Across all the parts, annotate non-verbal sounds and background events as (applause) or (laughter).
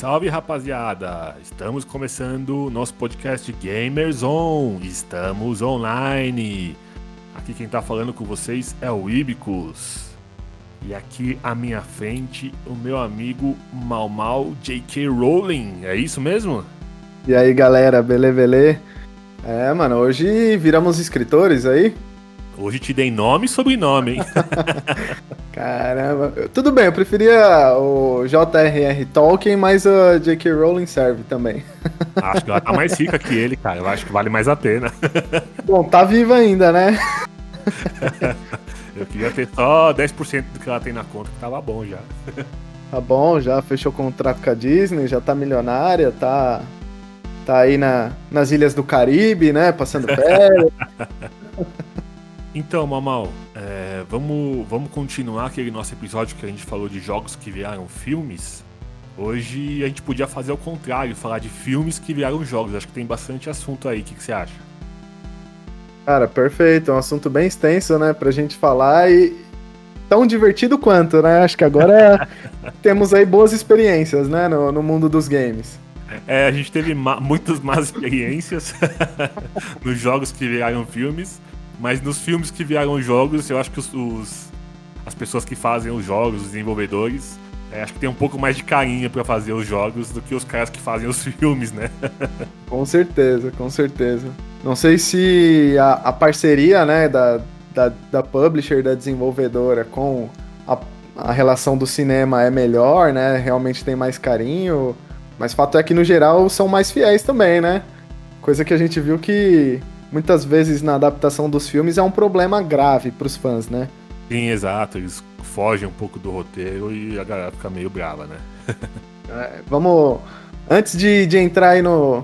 Salve, rapaziada! Estamos começando o nosso podcast Gamers On. Estamos online. Aqui quem tá falando com vocês é o Ibicus. E aqui à minha frente, o meu amigo Mal Mal J.K. Rowling. É isso mesmo? E aí galera, belê, belê? É, mano, hoje viramos escritores aí. Hoje te dei nome e sobrenome, hein? (laughs) Caramba. Tudo bem, eu preferia o J.R.R. Tolkien, mas o J.K. Rowling serve também. (laughs) Acho que ela tá mais rica que ele, cara. Eu acho que vale mais a pena. (laughs) Bom, tá viva ainda, né? Eu queria ter só 10% do que ela tem na conta, que tava bom já. Tá bom, já fechou contrato com a Disney, já tá milionária, tá, tá aí na, nas ilhas do Caribe, né? Passando férias. Então, Mamal, é, vamos, vamos continuar aquele nosso episódio que a gente falou de jogos que viraram filmes. Hoje a gente podia fazer o contrário, falar de filmes que viraram jogos. Acho que tem bastante assunto aí. O que, que você acha? Cara, perfeito. É um assunto bem extenso, né? Pra gente falar e tão divertido quanto, né? Acho que agora (laughs) temos aí boas experiências, né? No, no mundo dos games. É, a gente teve ma muitas más experiências (laughs) nos jogos que viraram filmes. Mas nos filmes que vieram jogos, eu acho que os, os as pessoas que fazem os jogos, os desenvolvedores, é, acho que tem um pouco mais de carinho para fazer os jogos do que os caras que fazem os (laughs) filmes, né? com certeza, com certeza. Não sei se a, a parceria, né, da, da, da, publisher, da desenvolvedora com a, a relação do cinema é melhor, né? Realmente tem mais carinho. Mas fato é que, no geral, são mais fiéis também, né? Coisa que a gente viu que muitas vezes na adaptação dos filmes é um problema grave para os fãs, né? Sim, exato. Eles fogem um pouco do roteiro e a galera fica meio brava, né? (laughs) é, vamos. Antes de, de entrar aí no,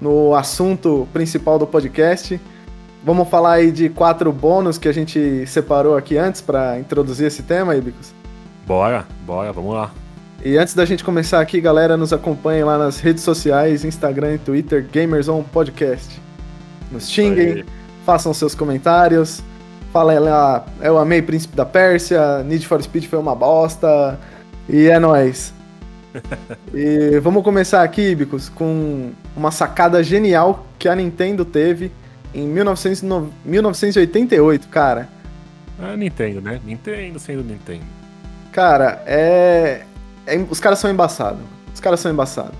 no assunto principal do podcast, vamos falar aí de quatro bônus que a gente separou aqui antes para introduzir esse tema, Ibicos? Bora, bora, vamos lá. E antes da gente começar aqui, galera, nos acompanhem lá nas redes sociais, Instagram e Twitter, Gamers On Podcast nos xinguem, façam seus comentários. Falem lá, eu amei Príncipe da Pérsia, Need for Speed foi uma bosta. E é nóis. (laughs) e vamos começar aqui, Ibicos, com uma sacada genial que a Nintendo teve em 1988, cara. Ah, Nintendo, né? Nintendo sendo Nintendo. Cara, é... é... Os caras são embaçados. Os caras são embaçados.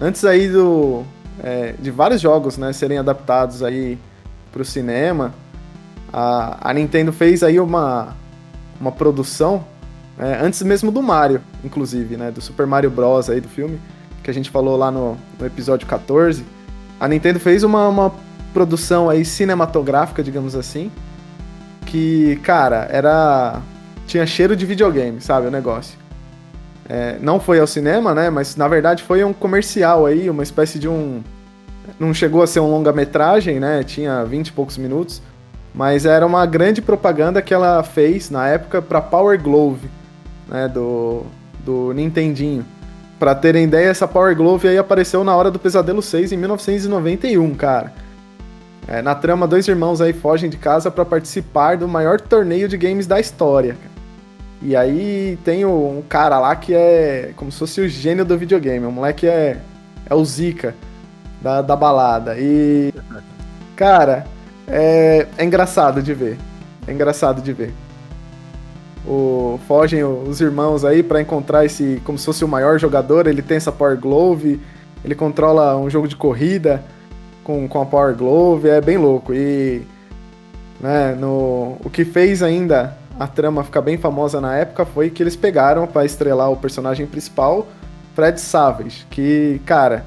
Antes aí do, é, de vários jogos né, serem adaptados aí para o cinema. A, a, Nintendo fez aí uma, uma produção é, antes mesmo do Mario, inclusive, né, do Super Mario Bros. aí do filme, que a gente falou lá no, no episódio 14. A Nintendo fez uma, uma produção aí cinematográfica, digamos assim, que, cara, era tinha cheiro de videogame, sabe, o negócio. É, não foi ao cinema, né? Mas na verdade foi um comercial aí, uma espécie de um. Não chegou a ser um longa-metragem, né? Tinha 20 e poucos minutos. Mas era uma grande propaganda que ela fez na época para Power Glove, né? Do, do Nintendinho. Pra terem ideia, essa Power Glove aí apareceu na Hora do Pesadelo 6 em 1991, cara. É, na trama, dois irmãos aí fogem de casa para participar do maior torneio de games da história. E aí tem um cara lá que é como se fosse o gênio do videogame. O moleque é, é o Zika da, da balada. E, cara, é, é engraçado de ver. É engraçado de ver. O, fogem os irmãos aí para encontrar esse, como se fosse o maior jogador. Ele tem essa Power Glove, ele controla um jogo de corrida com, com a Power Glove, é bem louco. E né, no, o que fez ainda a trama ficar bem famosa na época foi que eles pegaram para estrelar o personagem principal, Fred Savage, que, cara,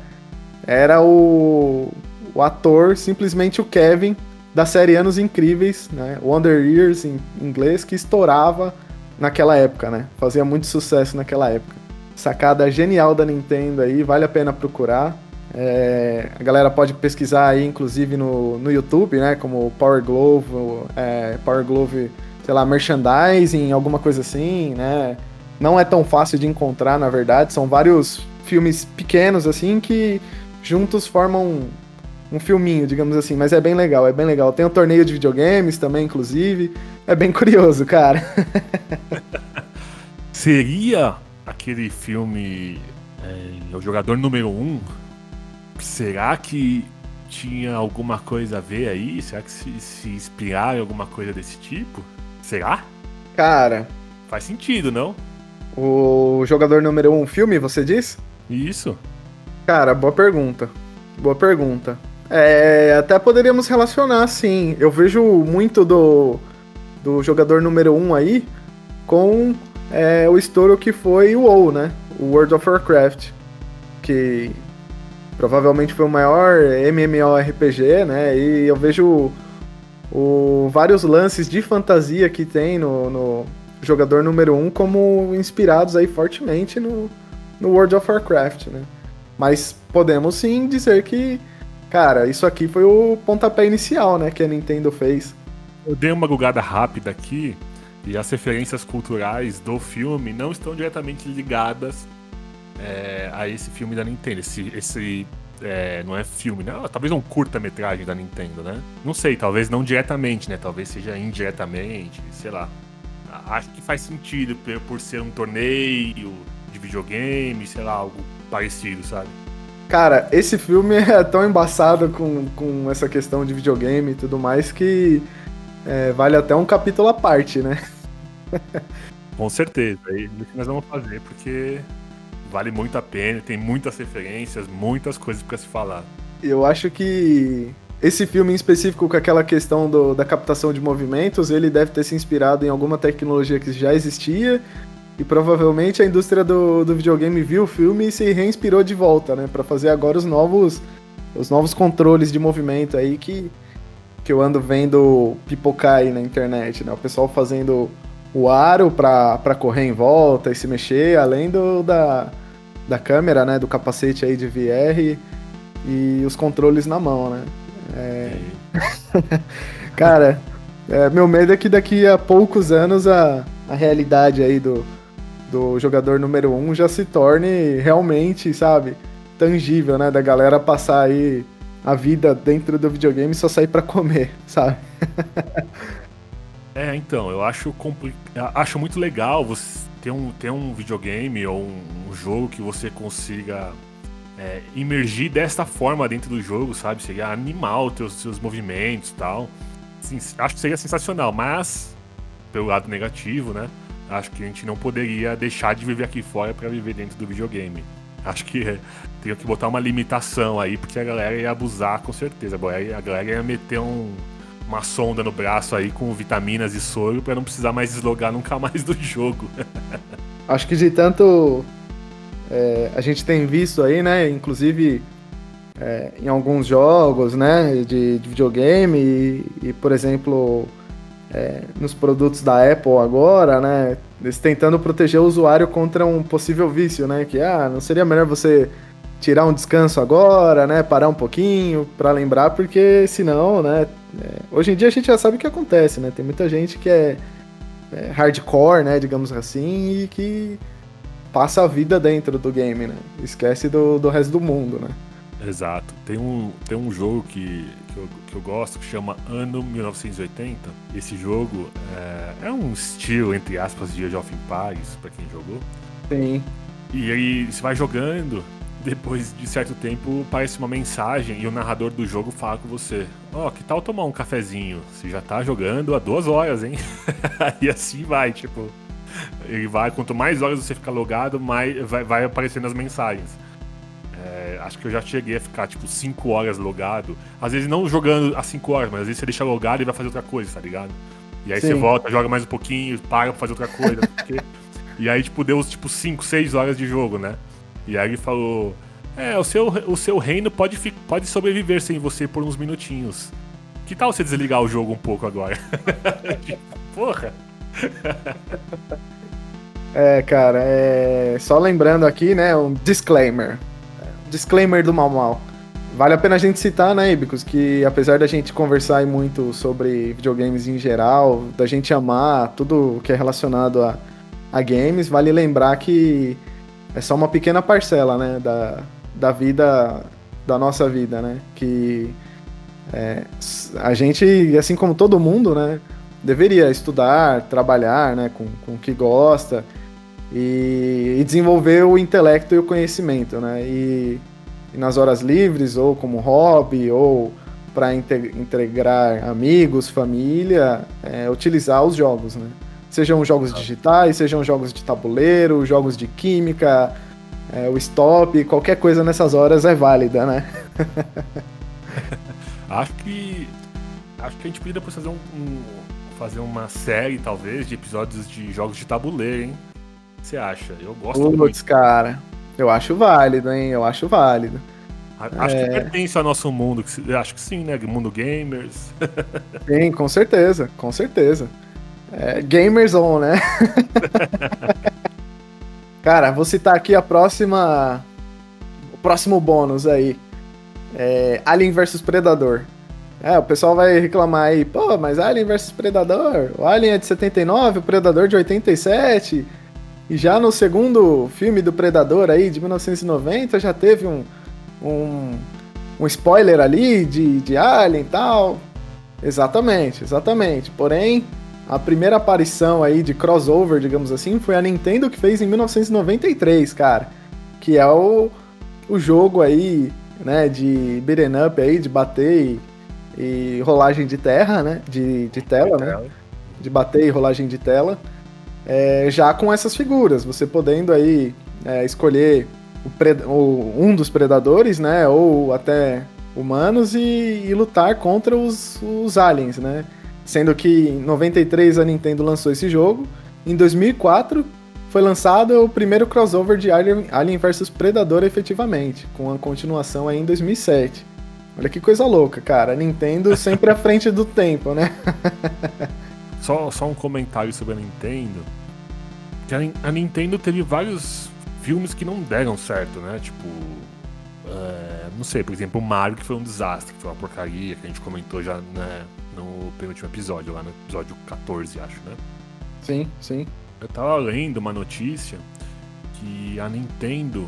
era o, o ator, simplesmente o Kevin da série Anos Incríveis, né? Wonder Years em inglês, que estourava naquela época, né? Fazia muito sucesso naquela época. Sacada genial da Nintendo aí, vale a pena procurar. É, a galera pode pesquisar aí, inclusive no, no YouTube, né? Como Power Glove, é, Power Glove sei lá, merchandising, alguma coisa assim, né? Não é tão fácil de encontrar, na verdade. São vários filmes pequenos, assim, que juntos formam um, filminho, digamos assim. Mas é bem legal, é bem legal. Tem um torneio de videogames também, inclusive. É bem (laughs) curioso, cara. (laughs) Seria aquele filme É, o jogador número um, será que tinha alguma coisa a ver aí? Será que se, se inspiraram em alguma coisa desse tipo? Será? Cara. Faz sentido, não? O jogador número um filme, você diz? Isso. Cara, boa pergunta. Boa pergunta. É, até poderíamos relacionar, sim. Eu vejo muito do, do jogador número um aí com é, o estouro que foi o WoW, né? O World of Warcraft. Que provavelmente foi o maior MMORPG, né? E eu vejo o, vários lances de fantasia que tem no, no jogador número 1 um como inspirados aí fortemente no, no World of Warcraft, né? Mas podemos sim dizer que, cara, isso aqui foi o pontapé inicial, né, que a Nintendo fez. Eu dei uma gugada rápida aqui e as referências culturais do filme não estão diretamente ligadas é, a esse filme da Nintendo. Esse, esse é, não é filme, né? Talvez um curta-metragem da Nintendo, né? Não sei, talvez não diretamente, né? Talvez seja indiretamente, sei lá. Acho que faz sentido por ser um torneio de videogame, sei lá, algo parecido, sabe? Cara, esse filme (laughs) é tão embaçado com, com essa questão de videogame e tudo mais que é, vale até um capítulo à parte, né? (laughs) Com certeza. É isso que nós vamos fazer, porque vale muito a pena, tem muitas referências, muitas coisas para se falar. Eu acho que esse filme em específico, com aquela questão do, da captação de movimentos, ele deve ter se inspirado em alguma tecnologia que já existia e provavelmente a indústria do, do videogame viu o filme e se reinspirou de volta, né, para fazer agora os novos os novos controles de movimento aí que que eu ando vendo pipocar aí na internet, né? O pessoal fazendo o aro para correr em volta e se mexer, além do da da câmera, né, do capacete aí de VR e os controles na mão, né? É... (laughs) Cara, é, meu medo é que daqui a poucos anos a, a realidade aí do, do jogador número um já se torne realmente, sabe, tangível, né? Da galera passar aí a vida dentro do videogame e só sair para comer, (laughs) sabe? é, então, eu acho, compli... acho muito legal você ter um, ter um videogame ou um, um jogo que você consiga é, desta forma dentro do jogo, sabe? Seria animal os seus, movimentos e tal. Acho que seria sensacional, mas pelo lado negativo, né? Acho que a gente não poderia deixar de viver aqui fora para viver dentro do videogame. Acho que é, teria que botar uma limitação aí, porque a galera ia abusar com certeza. A galera ia meter um, uma sonda no braço aí com vitaminas e soro para não precisar mais deslogar nunca mais do jogo. (laughs) Acho que de tanto é, a gente tem visto aí, né, inclusive é, em alguns jogos, né, de, de videogame e, e, por exemplo, é, nos produtos da Apple agora, né, eles tentando proteger o usuário contra um possível vício, né, que ah, não seria melhor você tirar um descanso agora, né? Parar um pouquinho para lembrar, porque senão, né? É, hoje em dia a gente já sabe o que acontece, né? Tem muita gente que é, é, hardcore, né? Digamos assim, e que passa a vida dentro do game, né? Esquece do, do resto do mundo, né? Exato. Tem um, tem um jogo que, que, eu, que eu gosto que chama Ano 1980. Esse jogo é, é um estilo, entre aspas, de Age of Empires, pra quem jogou. Sim. E aí você vai jogando depois de certo tempo aparece uma mensagem e o narrador do jogo fala com você: Ó, oh, que tal tomar um cafezinho? Você já tá jogando há duas horas, hein? (laughs) e assim vai, tipo. Ele vai, quanto mais horas você fica logado, mais vai, vai aparecendo as mensagens. É, acho que eu já cheguei a ficar, tipo, 5 horas logado. Às vezes não jogando às 5 horas, mas às vezes você deixa logado e vai fazer outra coisa, tá ligado? E aí Sim. você volta, joga mais um pouquinho, para pra fazer outra coisa. porque... (laughs) e aí, tipo, deu tipo 5, 6 horas de jogo, né? Ele falou: É, o seu, o seu reino pode, pode sobreviver sem você por uns minutinhos. Que tal você desligar o jogo um pouco agora? (laughs) Porra! É, cara, é... só lembrando aqui, né, um disclaimer. Disclaimer do Mal Mal. Vale a pena a gente citar, né, Ibicos, que apesar da gente conversar muito sobre videogames em geral, da gente amar tudo que é relacionado a, a games, vale lembrar que é só uma pequena parcela, né, da, da vida, da nossa vida, né, que é, a gente, assim como todo mundo, né, deveria estudar, trabalhar, né, com, com o que gosta, e, e desenvolver o intelecto e o conhecimento, né? E, e nas horas livres, ou como hobby, ou para integrar amigos, família, é, utilizar os jogos, né? Sejam jogos digitais, sejam jogos de tabuleiro, jogos de química, é, o stop, qualquer coisa nessas horas é válida, né? (laughs) acho que acho que a gente podia depois fazer um, um, fazer uma série talvez de episódios de jogos de tabuleiro, hein? O que você acha? Eu gosto Puts, muito. cara, eu acho válido, hein? Eu acho válido. Acho é... que pertence ao nosso mundo, acho que sim, né? Mundo gamers. (laughs) sim, com certeza, com certeza. É, gamers on, né? (laughs) Cara, vou citar aqui a próxima. O próximo bônus aí. É Alien vs Predador. É, o pessoal vai reclamar aí, pô, mas Alien vs Predador, o Alien é de 79, o Predador de 87. E já no segundo filme do Predador aí, de 1990, já teve um, um, um spoiler ali de, de Alien e tal. Exatamente, exatamente. Porém, a primeira aparição aí de crossover, digamos assim, foi a Nintendo que fez em 1993, cara. Que é o, o jogo aí, né, de beat'em up aí, de bater e, e rolagem de terra, né, de, de tela, né, de bater e rolagem de tela, é, já com essas figuras, você podendo aí é, escolher o, o, um dos predadores, né, ou até humanos e, e lutar contra os, os aliens, né, Sendo que em 93 a Nintendo lançou esse jogo, em 2004 foi lançado o primeiro crossover de Alien, Alien vs Predador efetivamente, com a continuação aí em 2007. Olha que coisa louca, cara. A Nintendo (laughs) sempre à frente do tempo, né? (laughs) só, só um comentário sobre a Nintendo. Que a, a, Nintendo teve vários filmes que não deram certo, né? Tipo. É, não sei, por exemplo, o Mario, que foi um desastre, que foi uma porcaria, que a gente comentou já né, no penúltimo episódio, lá no episódio 14, acho, né? Sim, sim. Eu tava lendo uma notícia que a Nintendo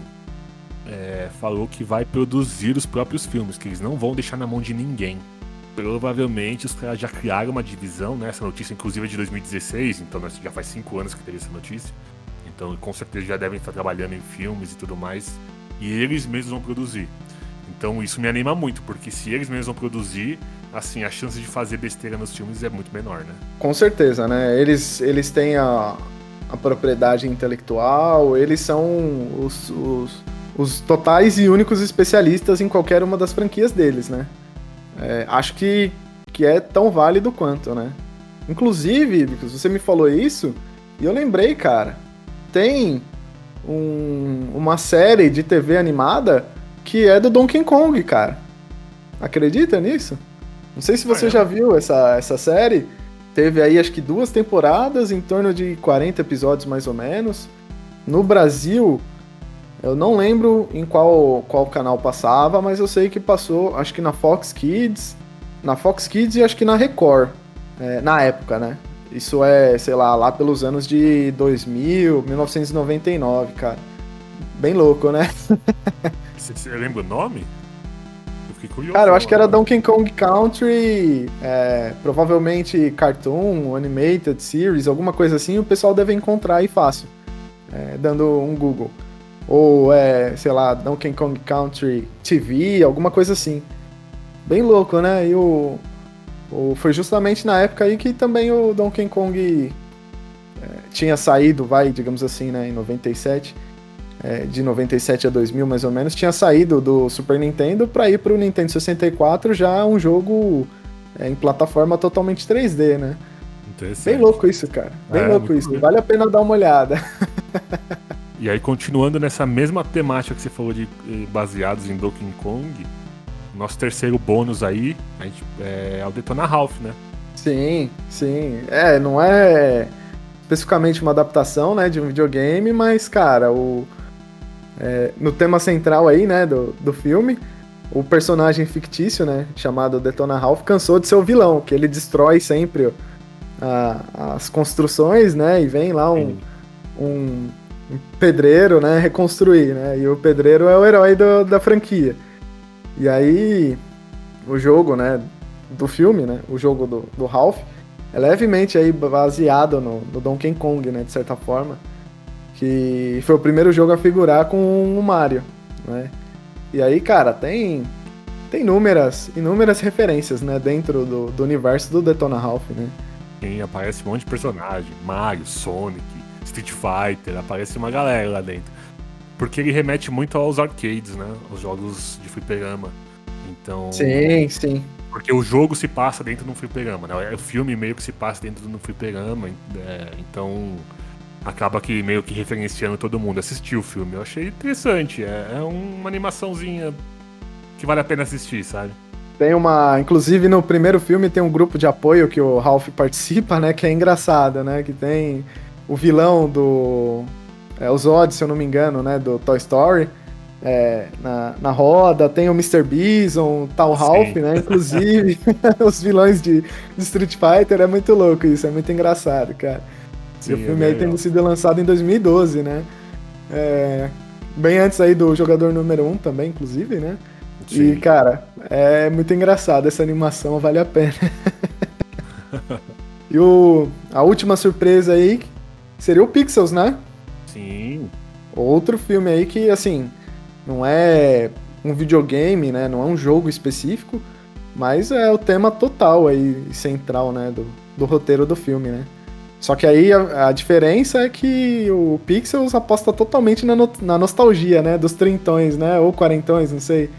é, falou que vai produzir os próprios filmes, que eles não vão deixar na mão de ninguém. Provavelmente os caras já criaram uma divisão, né? Essa notícia, inclusive, é de 2016, então já faz cinco anos que teve essa notícia. Então, com certeza já devem estar trabalhando em filmes e tudo mais. E eles mesmos vão produzir. Então, isso me anima muito, porque se eles mesmos vão produzir, assim, a chance de fazer besteira nos filmes é muito menor, né? Com certeza, né? Eles, eles têm a, a propriedade intelectual, eles são os, os, os, totais e únicos especialistas em qualquer uma das franquias deles, né? É, acho que, que é tão válido quanto, né? Inclusive, você me falou isso, e eu lembrei, cara, tem um, uma série de TV animada que é do Donkey Kong, cara. Acredita nisso? Não sei se você ah, já viu essa, essa série. Teve aí acho que duas temporadas, em torno de 40 episódios mais ou menos. No Brasil, eu não lembro em qual, qual canal passava, mas eu sei que passou, acho que na Fox Kids, na Fox Kids e acho que na Record, é, na época, né? Isso é, sei lá, lá pelos anos de 2000, 1999, cara. Bem louco, né? Você lembra o nome? Fiquei curioso. Cara, eu acho que era Donkey Kong Country, é, provavelmente Cartoon, Animated Series, alguma coisa assim, o pessoal deve encontrar aí fácil, é, dando um Google. Ou, é, sei lá, Donkey Kong Country TV, alguma coisa assim. Bem louco, né? E o, o, foi justamente na época aí que também o Donkey Kong é, tinha saído, vai, digamos assim, né, em 97 é, de 97 a 2000 mais ou menos, tinha saído do Super Nintendo para ir para o Nintendo 64 já um jogo é, em plataforma totalmente 3D, né? Bem louco isso, cara. Bem é, louco isso. Bem. Vale a pena dar uma olhada. E aí, continuando nessa mesma temática que você falou de eh, baseados em Donkey Kong, nosso terceiro bônus aí gente, é, é o Detona Ralph, né? Sim, sim. É, não é especificamente uma adaptação, né, de um videogame, mas, cara, o, é, no tema central aí, né, do, do filme, o personagem fictício, né, chamado Detona Ralph, cansou de ser o vilão, que ele destrói sempre a, as construções, né, e vem lá um, um, um, pedreiro, né, reconstruir, né, e o pedreiro é o herói do, da franquia. E aí, o jogo, né, do filme, né, o jogo do, do Ralph, é levemente aí baseado no, no Donkey Kong, né, de certa forma. Que foi o primeiro jogo a figurar com o Mario, né? E aí, cara, tem tem inúmeras, inúmeras referências, né, dentro do, do universo do Detona Ralph, né? Sim, aparece um monte de personagem, Mario, Sonic, Street Fighter, aparece uma galera lá dentro. Porque ele remete muito aos arcades, né? Os jogos de fliperama. Então. Sim, sim. Porque o jogo se passa dentro de um fliperama, né? O filme meio que se passa dentro de um fliperama. É, então acaba que meio que referenciando todo mundo. Assistiu o filme, eu achei interessante. É, é uma animaçãozinha que vale a pena assistir, sabe? Tem uma. Inclusive no primeiro filme tem um grupo de apoio que o Ralph (laughs) participa, né? Que é engraçado, né? Que tem o vilão do. É, o Zod, se eu não me engano, né? Do Toy Story. É, na, na roda, tem o Mr. Bison, tal Ralph, né? Inclusive, (laughs) os vilões de, de, Street Fighter é muito louco isso, é muito engraçado, cara. Sim, e o filme é aí tendo sido lançado em 2012, né? É, bem antes aí do jogador número 1 um também, inclusive, né? Sim. E, cara, é muito engraçado essa animação, vale a pena. (laughs) e o, a última surpresa aí seria o Pixels, né? Sim. Outro filme aí que, assim, não é um videogame, né? Não é um jogo específico, mas é o tema total aí, central, né? Do, do roteiro do filme, né? Só que aí a, a, diferença é que o Pixels aposta totalmente na, no, na nostalgia, né? Dos trintões, né? Ou quarentões, não sei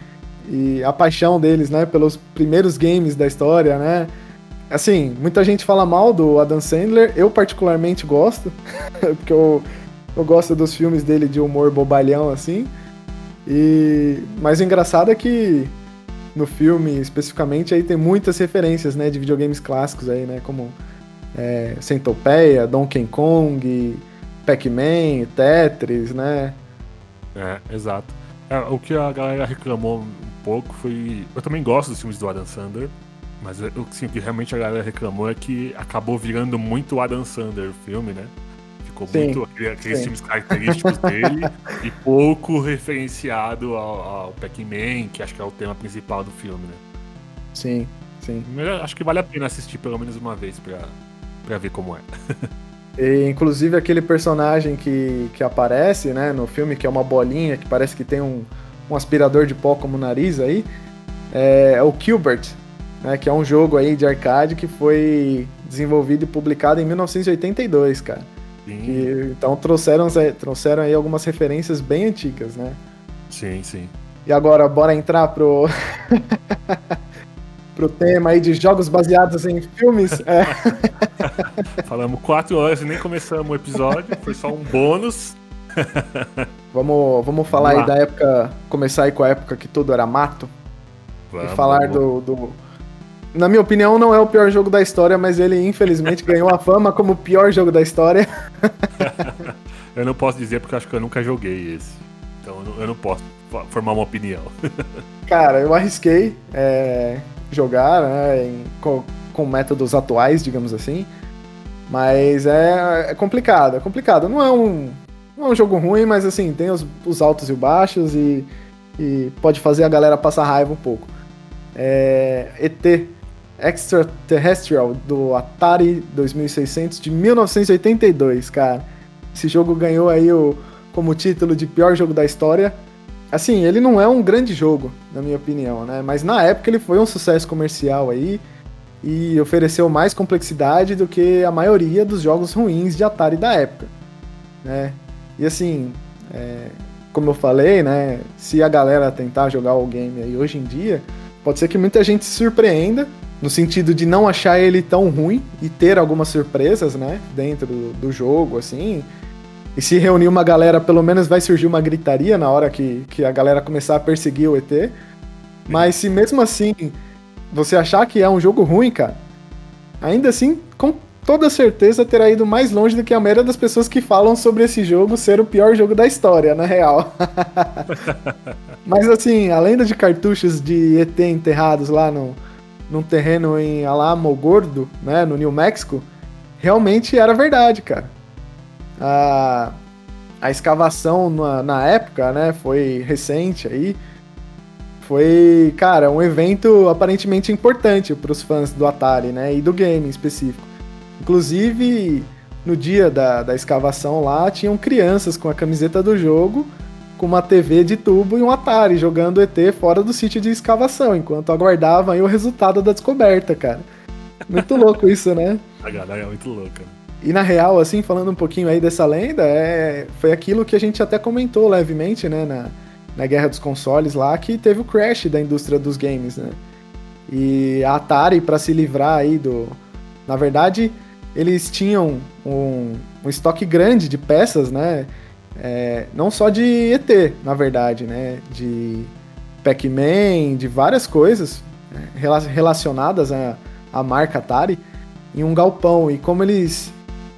e a paixão deles, né, pelos primeiros games da história, né? Assim, muita gente fala mal do Adam Sandler, eu particularmente gosto, (laughs) porque eu, eu gosto dos filmes dele de humor bobalhão, assim. E mas o engraçado é que no filme, especificamente, aí tem muitas referências, né, de videogames clássicos aí, né, como é, Centopeia, Donkey Kong, Pac-Man, Tetris, né? É, exato. É, o que a galera reclamou pouco foi. Eu também gosto dos filmes do Adam Sandler, mas assim, o que realmente a galera reclamou é que acabou virando muito Adam Sandler o filme, né? Ficou sim, muito aqueles sim. filmes característicos dele e pouco referenciado ao, ao Pac-Man, que acho que é o tema principal do filme, né? Sim, sim. Mas acho que vale a pena assistir pelo menos uma vez pra, pra ver como é. E, inclusive aquele personagem que, que aparece né, no filme, que é uma bolinha, que parece que tem um, um aspirador de pó como nariz aí, é, é o Gilbert, né, que é um jogo aí de arcade que foi desenvolvido e publicado em 1982, cara. E, então trouxeram, trouxeram aí algumas referências bem antigas, né? Sim, sim. E agora, bora entrar pro. (laughs) pro tema aí de jogos baseados em filmes. (laughs) É. Falamos quatro horas e nem começamos o episódio, foi só um bônus. vamos, vamos falar vamos aí da época. Começar aí com a época que tudo era mato. Vamos, e falar do, do. Na minha opinião, não é o pior jogo da história, mas ele infelizmente (laughs) ganhou a fama como o pior jogo da história. (laughs) eu não posso dizer porque eu acho que eu nunca joguei esse. Então eu não posso formar uma opinião. Cara, eu arrisquei é, jogar né, em, com, com métodos atuais, digamos assim. Mas é, é complicado, é complicado. Não é um, não é um jogo ruim, mas assim, tem os, os altos e os baixos e, e, pode fazer a galera passar raiva um pouco. É, ET Extraterrestrial do Atari 2600 de 1982, cara. Esse jogo ganhou aí o, como título de pior jogo da história. Assim, ele não é um grande jogo, na minha opinião, né? Mas na época ele foi um sucesso comercial aí e ofereceu mais complexidade do que a maioria dos jogos ruins de Atari da época, né? E assim, é, como eu falei, né? Se a galera tentar jogar o game aí hoje em dia, pode ser que muita gente se surpreenda, no sentido de não achar ele tão ruim e ter algumas surpresas, né? Dentro do, do jogo, assim. E se reunir uma galera, pelo menos vai surgir uma gritaria na hora que, que a galera começar a perseguir o ET. Mas se mesmo assim você achar que é um jogo ruim, cara, ainda assim, com toda certeza terá ido mais longe do que a maioria das pessoas que falam sobre esse jogo ser o pior jogo da história, na real. (laughs) Mas assim, além de cartuchos de ET enterrados lá no, num terreno em Alamo Gordo, né, no New Mexico, realmente era verdade, cara. A, a escavação na, na época, né, foi recente aí. Foi, cara, um evento aparentemente importante para os fãs do Atari, né, e do game em específico. Inclusive, no dia da, da escavação lá, tinham crianças com a camiseta do jogo, com uma TV de tubo e um Atari jogando ET fora do sítio de escavação, enquanto aguardavam o resultado da descoberta, cara. Muito louco isso, né? A galera é muito louca. E na real, assim, falando um pouquinho aí dessa lenda, é... foi aquilo que a gente até comentou levemente, né, na, na Guerra dos Consoles lá, que teve o crash da indústria dos games, né? E a Atari, para se livrar aí do. Na verdade, eles tinham um, um estoque grande de peças, né? É, não só de ET, na verdade, né? De Pac-Man, de várias coisas é, relacionadas à, à marca Atari em um galpão. E como eles.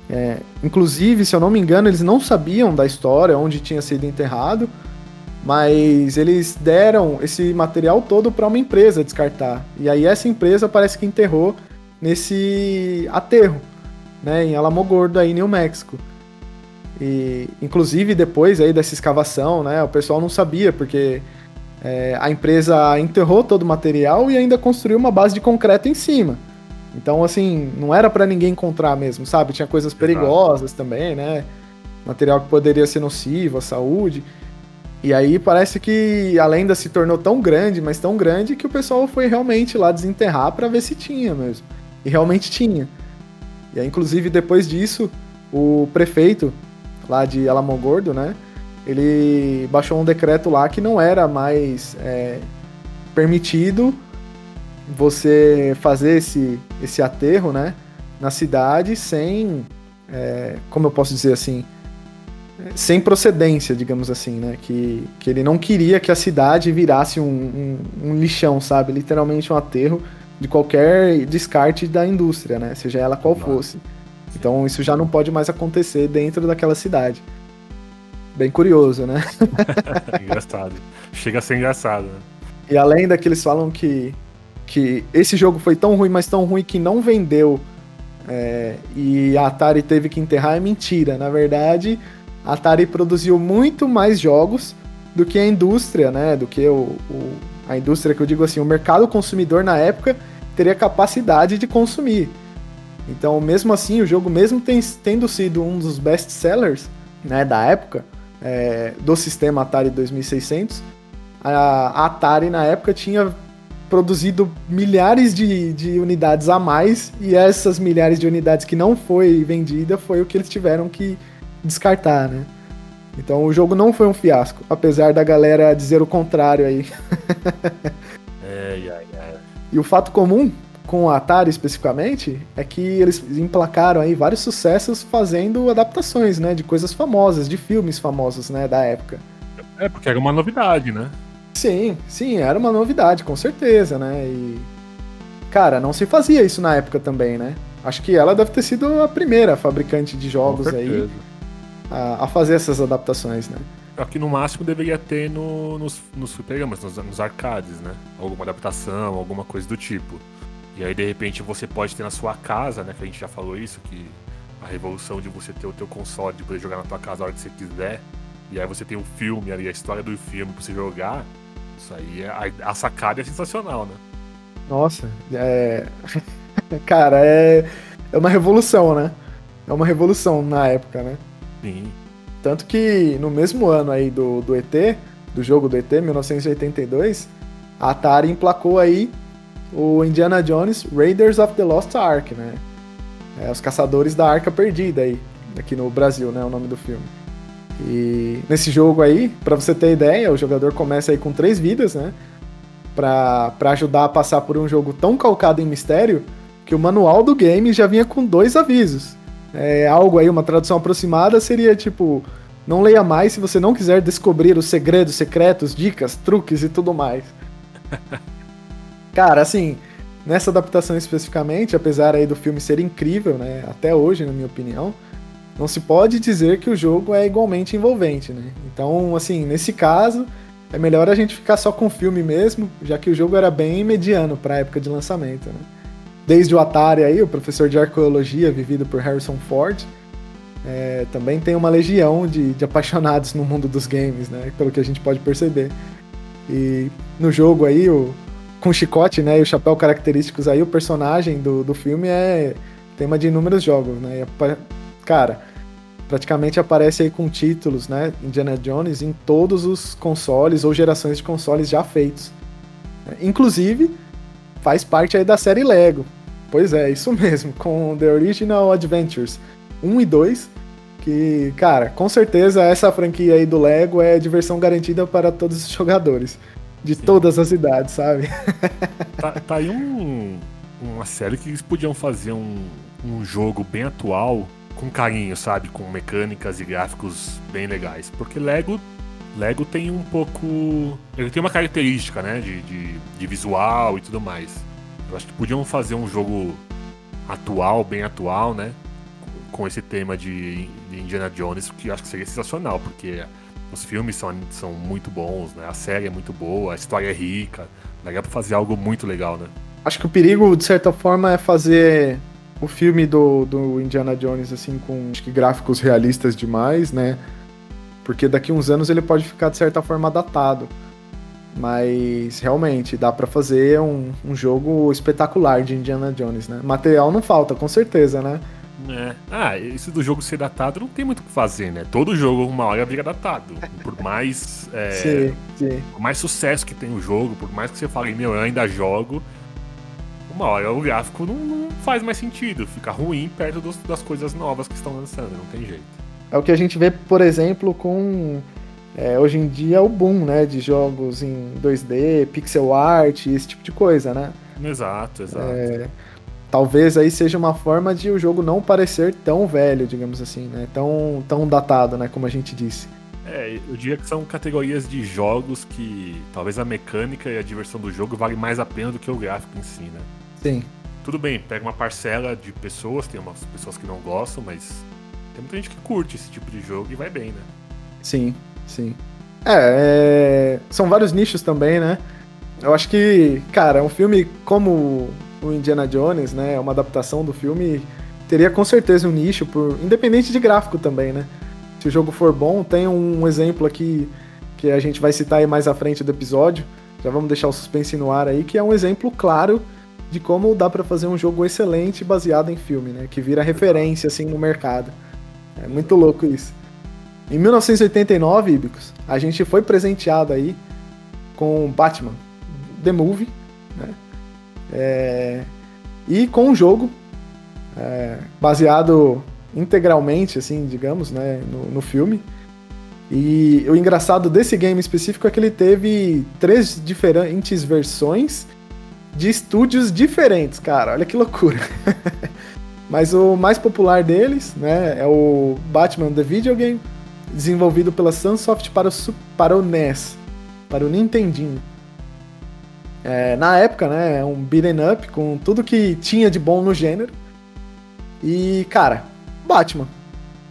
É, inclusive, se eu não me engano, eles não sabiam da história, onde tinha sido enterrado, mas eles deram esse material todo para uma empresa descartar. E aí essa empresa parece que enterrou nesse aterro, né, em Alamogordo aí, New Mexico. E inclusive depois aí dessa escavação, né, o pessoal não sabia porque é, a empresa enterrou todo o material e ainda construiu uma base de concreto em cima. Então, assim, não era para ninguém encontrar mesmo, sabe? Tinha coisas perigosas também, né? Material que poderia ser nocivo à saúde. E aí parece que a lenda se tornou tão grande, mas tão grande, que o pessoal foi realmente lá desenterrar para ver se tinha mesmo. E realmente tinha. E aí, inclusive, depois disso, o prefeito lá de Alamogordo, né? Ele baixou um decreto lá que não era mais é, permitido você fazer esse, esse aterro, né? Na cidade sem, é, como eu posso dizer assim, sem procedência, digamos assim, né? Que, que ele não queria que a cidade virasse um, um, um lixão, sabe? Literalmente um aterro de qualquer descarte da indústria, né? Seja ela qual fosse. Então isso já não pode mais acontecer dentro daquela cidade. Bem curioso, né? (laughs) engraçado. Chega a ser engraçado, né? E além daqueles falam que, que esse jogo foi tão ruim, mas tão ruim que não vendeu é, e a Atari teve que enterrar, é mentira. Na verdade, a Atari produziu muito mais jogos do que a indústria, né? Do que o, o a indústria que eu digo assim, o mercado consumidor na época teria capacidade de consumir. Então, mesmo assim, o jogo, mesmo tem, tendo sido um dos best sellers né, da época, é, do sistema Atari 2600, a, a, Atari na época tinha produzido milhares de, de unidades a mais, e essas milhares de unidades que não foi vendida foi o que eles tiveram que descartar, né? Então o jogo não foi um fiasco, apesar da galera dizer o contrário aí. (laughs) é, é, é. E o fato comum com o Atari especificamente é que eles emplacaram aí vários sucessos fazendo adaptações, né, de coisas famosas, de filmes famosos, né, da época. É, porque era uma novidade, né? Sim, sim, era uma novidade, com certeza, né? E cara, não se fazia isso na época também, né? Acho que ela deve ter sido a primeira fabricante de jogos aí a, a, fazer essas adaptações, né? Aqui no máximo deveria ter no, nos, nos fliperamas, nos, nos arcades, né? Alguma adaptação, alguma coisa do tipo. E aí, de repente, você pode ter na sua casa, né? Que a gente já falou isso, que a revolução de você ter o teu console, de poder jogar na tua casa a hora que você quiser. E aí você tem o um filme ali, a história do filme pra você jogar. Isso aí, é, a, a sacada é sensacional, né? Nossa, é... (laughs) Cara, é... é uma revolução, né? É uma revolução na época, né? Sim. Tanto que no mesmo ano aí do, do ET, do jogo do ET, 1982, a Atari emplacou aí o Indiana Jones Raiders of the Lost Ark, né? É, os Caçadores da Arca Perdida aí, aqui no Brasil, né? O nome do filme. E nesse jogo aí, para você ter ideia, o jogador começa aí com três vidas, né? Pra, pra ajudar a passar por um jogo tão calcado em mistério que o manual do game já vinha com dois avisos. É, algo aí, uma tradução aproximada seria tipo: não leia mais se você não quiser descobrir os segredos secretos, dicas, truques e tudo mais. (laughs) Cara, assim, nessa adaptação especificamente, apesar aí do filme ser incrível, né, até hoje, na minha opinião, não se pode dizer que o jogo é igualmente envolvente, né? Então, assim, nesse caso, é melhor a gente ficar só com o filme mesmo, já que o jogo era bem mediano para a época de lançamento, né? Desde o Atari aí, o professor de arqueologia, vivido por Harrison Ford, é, também tem uma legião de, de apaixonados no mundo dos games, né? Pelo que a gente pode perceber. E no jogo aí, o, com o chicote, né, e o chapéu característicos aí, o personagem do, do filme é tema de inúmeros jogos, né? Cara, praticamente aparece aí com títulos, né? Indiana Jones em todos os consoles ou gerações de consoles já feitos. Inclusive, faz parte aí da série Lego. Pois é, isso (laughs) mesmo, com The Original Adventures 1 e 2, que, cara, com certeza essa franquia aí do Lego é diversão garantida para todos os jogadores, de Sim. todas as idades, sabe? (laughs) Tá, tá aí um, uma série que eles podiam fazer um, um jogo bem atual, com carinho, sabe? Com mecânicas e gráficos bem legais. Porque Lego Lego tem um pouco. Ele tem uma característica, né? De, de, de, visual e tudo mais. Eu acho que podiam fazer um jogo atual, bem atual, né? Com esse tema de, Indiana Jones, que eu acho que seria sensacional, porque os filmes são, são muito bons, né? A série é muito boa, a história é rica. Daria pra fazer algo muito legal, né? Acho que o perigo, de certa forma, é fazer o filme do, do Indiana Jones, assim, com acho que gráficos realistas demais, né? Porque daqui uns anos ele pode ficar, de certa forma, datado. Mas realmente dá para fazer um, um, jogo espetacular de Indiana Jones, né? Material não falta, com certeza, né? É. Ah, isso do jogo ser datado não tem muito o que fazer, né? Todo jogo, uma hora, vira datado. Por mais. É, sim, sim. Por mais sucesso que tem o jogo, por mais que você fale, meu, eu ainda jogo, uma hora o gráfico não, não faz mais sentido. Fica ruim perto dos, das coisas novas que estão lançando, não tem jeito. É o que a gente vê, por exemplo, com é, hoje em dia o boom, né, de jogos em 2D, pixel art, esse tipo de coisa, né? Exato, exato. É, talvez aí seja uma forma de o jogo não parecer tão velho, digamos assim, né? Tão, tão datado, né, como a gente disse. É, eu diria que são categorias de jogos que talvez a mecânica e a diversão do jogo vale mais a pena do que o gráfico em si, né? Sim. Tudo bem, pega uma parcela de pessoas, tem umas pessoas que não gostam, mas tem muita gente que curte esse tipo de jogo e vai bem, né? Sim, sim. É, é, são vários nichos também, né? Eu acho que, cara, um filme como o Indiana Jones, né? Uma adaptação do filme teria com certeza um nicho, por independente de gráfico também, né? Se o jogo for bom, tem um exemplo aqui que a gente vai citar aí mais à frente do episódio. Já vamos deixar o suspense no ar aí, que é um exemplo claro de como dá para fazer um jogo excelente baseado em filme, né? Que vira referência assim no mercado. É muito louco isso. Em 1989, Ibicos, a gente foi presenteado aí com Batman, The Movie, né? É... E com um jogo é... baseado integralmente, assim, digamos, né, no, no filme. E o engraçado desse game específico é que ele teve três diferentes versões de estúdios diferentes, cara. Olha que loucura. (laughs) Mas o mais popular deles, né, é o Batman The Video Game, desenvolvido pela Sunsoft para o, para o NES, para o Nintendinho. É, na época, né, é um beat'em up com tudo que tinha de bom no gênero. E, cara, Batman,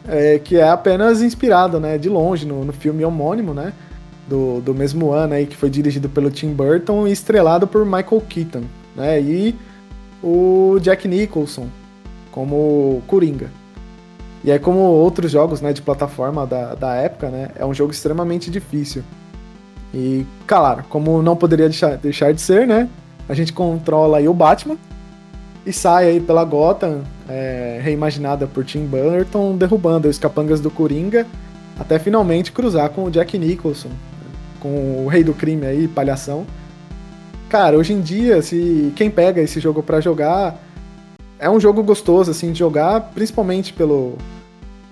é, que é apenas inspirado, né, de longe no, no filme homônimo, né, do, do mesmo ano aí, que foi dirigido pelo Tim Burton e estrelado por Michael Keaton, né, e o Jack Nicholson, como Coringa. E é como outros jogos né, de plataforma da, da época, né? É um jogo extremamente difícil. E, claro, como não poderia deixar, deixar de ser, né? A gente controla aí o Batman e sai aí pela Gotham, é, reimaginada por Tim Burton, derrubando os capangas do Coringa, até finalmente cruzar com o Jack Nicholson, com o rei do crime aí, palhação. Cara, hoje em dia, se quem pega esse jogo para jogar, é um jogo gostoso, assim, de jogar, principalmente pelo,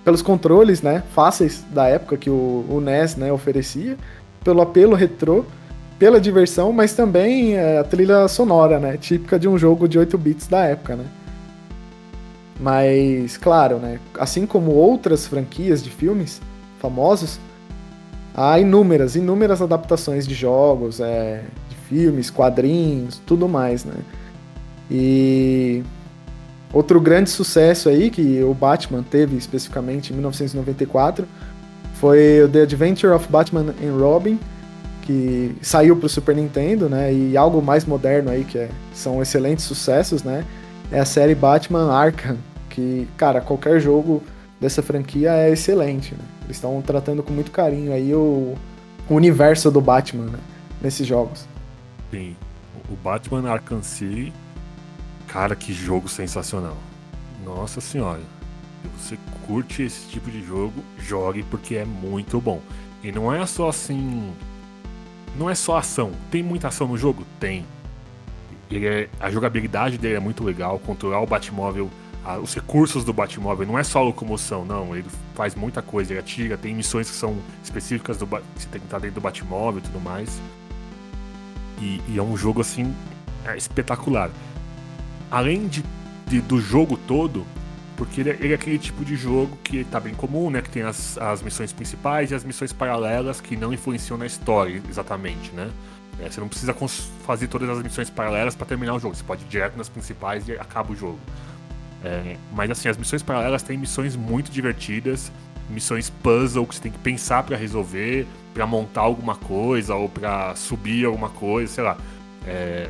pelos controles, né, fáceis da época que o, o NES, né, oferecia, pelo apelo retrô, pela diversão, mas também é, a trilha sonora, né, típica de um jogo de 8 bits da época, né. Mas, claro, né, assim como outras franquias de filmes famosos, há inúmeras, inúmeras adaptações de jogos, é, de filmes, quadrinhos, tudo mais, né. E Outro grande sucesso aí que o Batman teve especificamente em 1994 foi o The Adventure of Batman and Robin, que saiu para o Super Nintendo, né? E algo mais moderno aí que é, são excelentes sucessos, né? É a série Batman Arkham, que, cara, qualquer jogo dessa franquia é excelente, né? Eles estão tratando com muito carinho aí o, o universo do Batman, né? Nesses jogos. Sim. O Batman Arkham City Cara, que jogo sensacional. Nossa senhora. Se você curte esse tipo de jogo, jogue porque é muito bom. E não é só assim. Não é só ação. Tem muita ação no jogo? Tem. É, a jogabilidade dele é muito legal, controlar o Batmóvel, a, os recursos do Batmóvel, não é só locomoção, não. Ele faz muita coisa, ele atira, tem missões que são específicas do você tem que estar dentro do Batmóvel e tudo mais. E, e é um jogo assim é espetacular. Além de, de, do jogo todo, porque ele é, ele é, aquele tipo de jogo que tá bem comum, né? Que tem as, as missões principais e as missões paralelas que não influenciam na história exatamente, né? É, você não precisa fazer todas as missões paralelas para terminar o jogo. Você pode ir direto nas principais e acaba o jogo. É, mas assim, as missões paralelas têm missões muito divertidas, missões puzzle que você tem que pensar para resolver, para montar alguma coisa ou para subir alguma coisa, sei lá. É,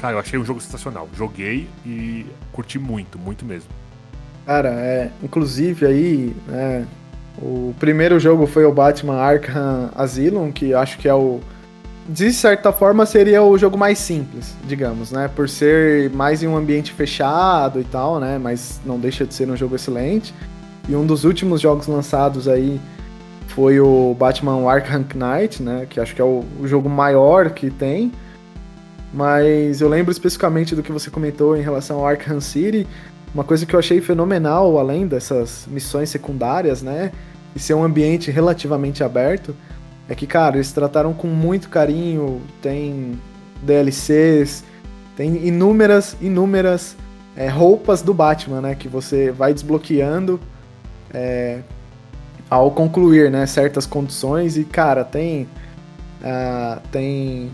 cara, eu achei um jogo sensacional. Joguei e curti muito, muito mesmo. Cara, é, inclusive aí, né, o primeiro jogo foi o Batman Arkham Asylum, que acho que é o de certa forma seria o jogo mais simples, digamos, né? Por ser mais em um ambiente fechado e tal, né? Mas não deixa de ser um jogo excelente. E um dos últimos jogos lançados aí foi o Batman Arkham Knight, né? Que acho que é o, o jogo maior que tem. Mas eu lembro especificamente do que você comentou em relação ao Arkham City. Uma coisa que eu achei fenomenal, além dessas missões secundárias, né? E ser um ambiente relativamente aberto é que, cara, eles trataram com muito carinho, tem DLCs, tem inúmeras, inúmeras é, roupas do Batman, né? Que você vai desbloqueando é, ao concluir, né? Certas condições e, cara, tem... Uh, tem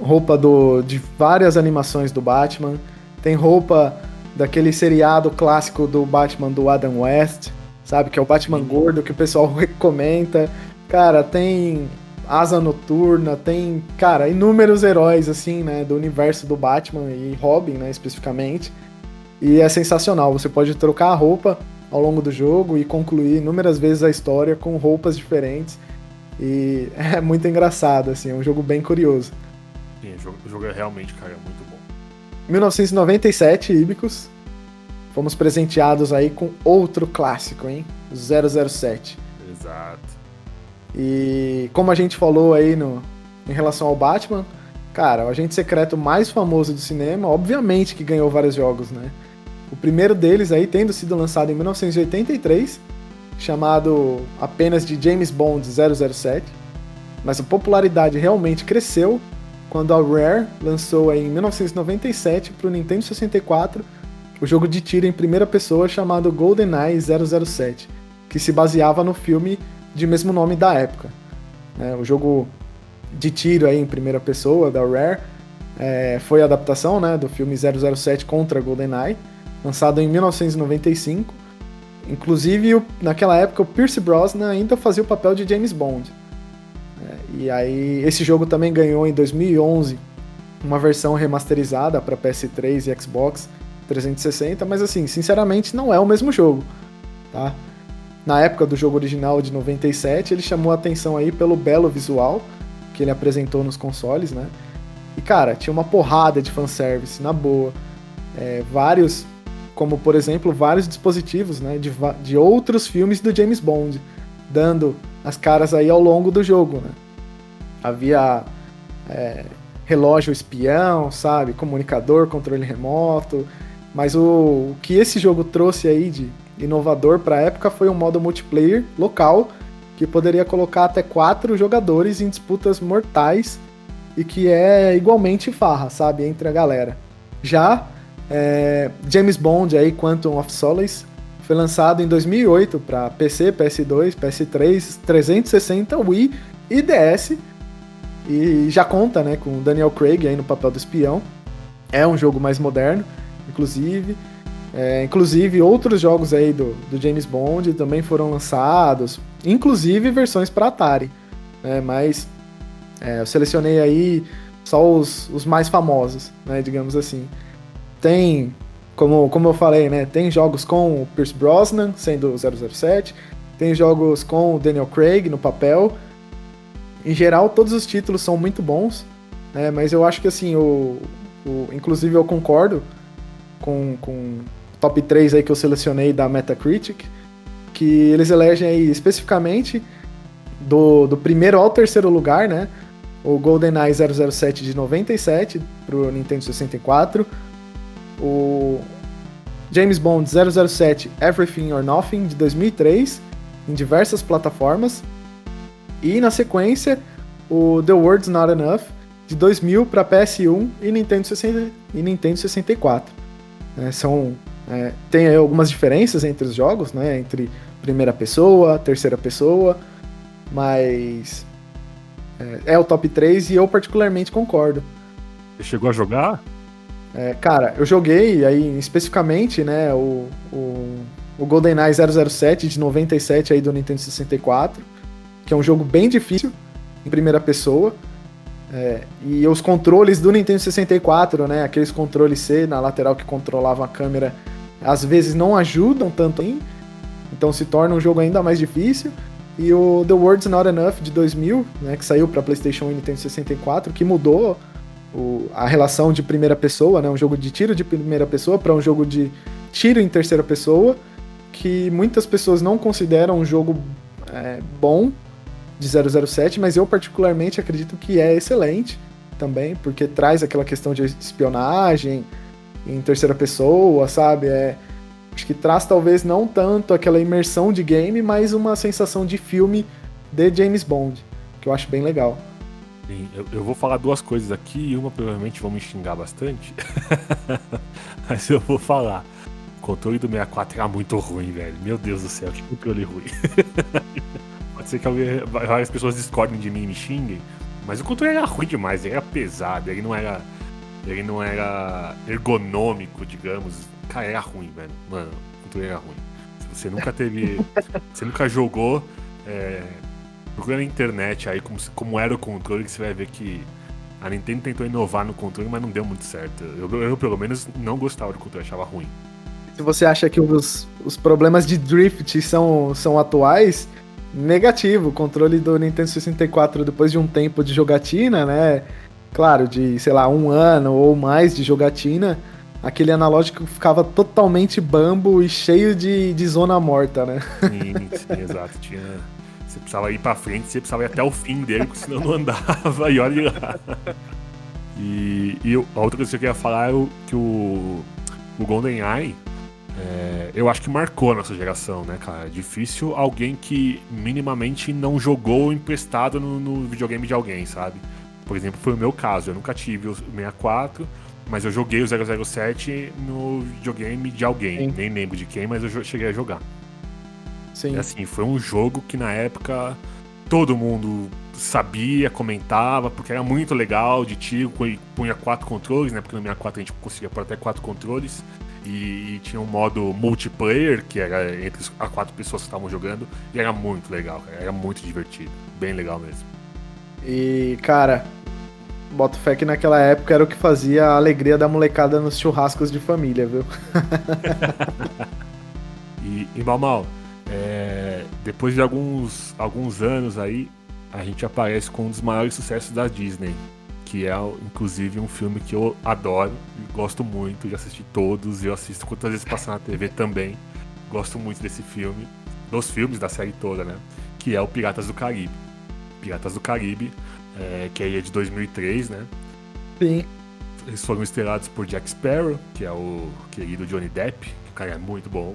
roupa do, de várias animações do Batman, tem roupa daquele seriado clássico do Batman do Adam West, sabe? Que é o Batman gordo que o pessoal (laughs) recomenda. Cara, tem Asa Noturna, tem, cara, inúmeros heróis, assim, né, do universo do Batman e Robin, né, especificamente. E é sensacional, você pode trocar a roupa ao longo do jogo e concluir inúmeras vezes a história com roupas diferentes. E (laughs) é muito engraçado, assim, é um jogo bem curioso. Sim, o jogo, é realmente, cara, muito bom. 1997, Ibicos. Fomos presenteados aí com outro clássico, hein? 007. Exato. E como a gente falou aí no, em relação ao Batman, cara, o agente secreto mais famoso do cinema, obviamente que ganhou vários jogos, né? O primeiro deles aí tendo sido lançado em 1983, chamado apenas de James Bond 007, mas a popularidade realmente cresceu quando a Rare lançou em 1997 para o Nintendo 64 o jogo de tiro em primeira pessoa chamado GoldenEye 007, que se baseava no filme de mesmo nome da época. É, o jogo de tiro aí em primeira pessoa da Rare é, foi a adaptação né, do filme 007 contra GoldenEye, lançado em 1995. Inclusive, naquela época, o Pierce Brosnan ainda fazia o papel de James Bond. É, e aí, esse jogo também ganhou em 2011 uma versão remasterizada para PS3 e Xbox 360, mas assim, sinceramente, não é o mesmo jogo, tá? Na época do jogo original de 97, ele chamou a atenção aí pelo belo visual que ele apresentou nos consoles, né? E cara, tinha uma porrada de fanservice, na boa. É, vários, como por exemplo, vários dispositivos, né? De, de outros filmes do James Bond, dando as caras aí ao longo do jogo, né? Havia é, relógio espião, sabe? Comunicador, controle remoto. Mas o, o que esse jogo trouxe aí de inovador para a época foi um modo multiplayer local que poderia colocar até quatro jogadores em disputas mortais e que é igualmente farra, sabe, entre a galera. Já é, James Bond aí Quantum of Solace foi lançado em 2008 para PC, PS2, PS3, 360, Wii e DS e já conta, né, com Daniel Craig aí no papel do espião. É um jogo mais moderno, inclusive. É, inclusive, outros jogos aí do, do James Bond também foram lançados, inclusive versões para Atari. Né, mas é, eu selecionei aí só os, os mais famosos, né, digamos assim. Tem, como, como eu falei, né, tem jogos com o Pierce Brosnan, sendo 007, tem jogos com o Daniel Craig no papel. Em geral, todos os títulos são muito bons, né, mas eu acho que assim, o, o inclusive eu concordo com, com top 3 aí que eu selecionei da Metacritic, que eles elegem aí especificamente do, do primeiro ao terceiro lugar, né? O GoldenEye 007 de 97 pro Nintendo 64, o James Bond 007 Everything or Nothing de 2003 em diversas plataformas e na sequência o The World's Not Enough de 2000 para PS1 e Nintendo, 60, e Nintendo 64. É, são é, tem algumas diferenças entre os jogos, né? Entre primeira pessoa, terceira pessoa, mas é, é o top 3 e eu particularmente concordo. Você chegou a jogar? É, cara, eu joguei aí especificamente, né, o, o, o GoldenEye 007 de 97 aí do Nintendo 64, que é um jogo bem difícil em primeira pessoa. É, e os controles do Nintendo 64, né, aqueles controles C na lateral que controlavam a câmera, às vezes não ajudam tanto assim, então se torna um jogo ainda mais difícil. E o The World's Not Enough de 2000, né, que saiu para PlayStation 1 e Nintendo 64, que mudou o, a relação de primeira pessoa, né, um jogo de tiro de primeira pessoa para um jogo de tiro em terceira pessoa, que muitas pessoas não consideram um jogo é, bom de 007, mas eu particularmente acredito que é excelente também, porque traz aquela questão de espionagem em terceira pessoa, sabe? É, acho que traz talvez não tanto aquela imersão de game, mas uma sensação de filme de James Bond, que eu acho bem legal. Sim, eu, eu vou falar duas coisas aqui e uma provavelmente vão me xingar bastante, (laughs) mas eu vou falar. O controle do 64 era muito ruim, velho. Meu Deus do céu, que controle ruim. (laughs) Pode ser que várias pessoas discordem de mim e me xinguem, mas o controle era ruim demais, ele era pesado, ele não era. Ele não era ergonômico, digamos. Cara, era ruim, velho. Mano, o controle era ruim. Se você nunca teve. (laughs) você nunca jogou. É, procura na internet aí como, como era o controle, que você vai ver que a Nintendo tentou inovar no controle, mas não deu muito certo. Eu, eu pelo menos, não gostava do controle, achava ruim. Se você acha que os, os problemas de drift são, são atuais, negativo. O controle do Nintendo 64, depois de um tempo de jogatina, né? Claro, de, sei lá, um ano ou mais de jogatina, aquele analógico ficava totalmente bambo e cheio de, de zona morta, né? Sim, sim, exato. Tinha... Você precisava ir pra frente, você precisava ir até o fim dele, porque senão não andava, (laughs) e olha lá. E, e a outra coisa que eu queria falar é o, que o, o GoldenEye, é, eu acho que marcou a nossa geração, né, cara? É difícil alguém que minimamente não jogou emprestado no, no, videogame de alguém, sabe? Por exemplo, foi o meu caso. Eu nunca tive o 64, mas eu joguei o 007 no videogame de alguém. Sim. Nem lembro de quem, mas eu cheguei a jogar. Sim. E assim, foi um jogo que na época todo mundo sabia, comentava, porque era muito legal de tiro, punha quatro controles, né? Porque no 64 a gente conseguia pôr até quatro controles. E, e, tinha um modo multiplayer, que era entre as quatro pessoas que estavam jogando, e era muito legal, cara. era muito divertido, bem legal mesmo. E, cara, boto fé que naquela época era o que fazia a alegria da molecada nos churrascos de família, viu? (laughs) e, e Mal Mal, é, depois de alguns, alguns anos aí, a gente aparece com um dos maiores sucessos da Disney, que é inclusive um filme que eu adoro, gosto muito, já assisti todos, eu assisto quantas vezes passar na TV também. Gosto muito desse filme, dos filmes da série toda, né? Que é o Piratas do Caribe. Piratas do Caribe, é, que aí é de 2003, né? Sim. Eles foram estrelados por Jack Sparrow, que é o querido Johnny Depp, que o cara é muito bom.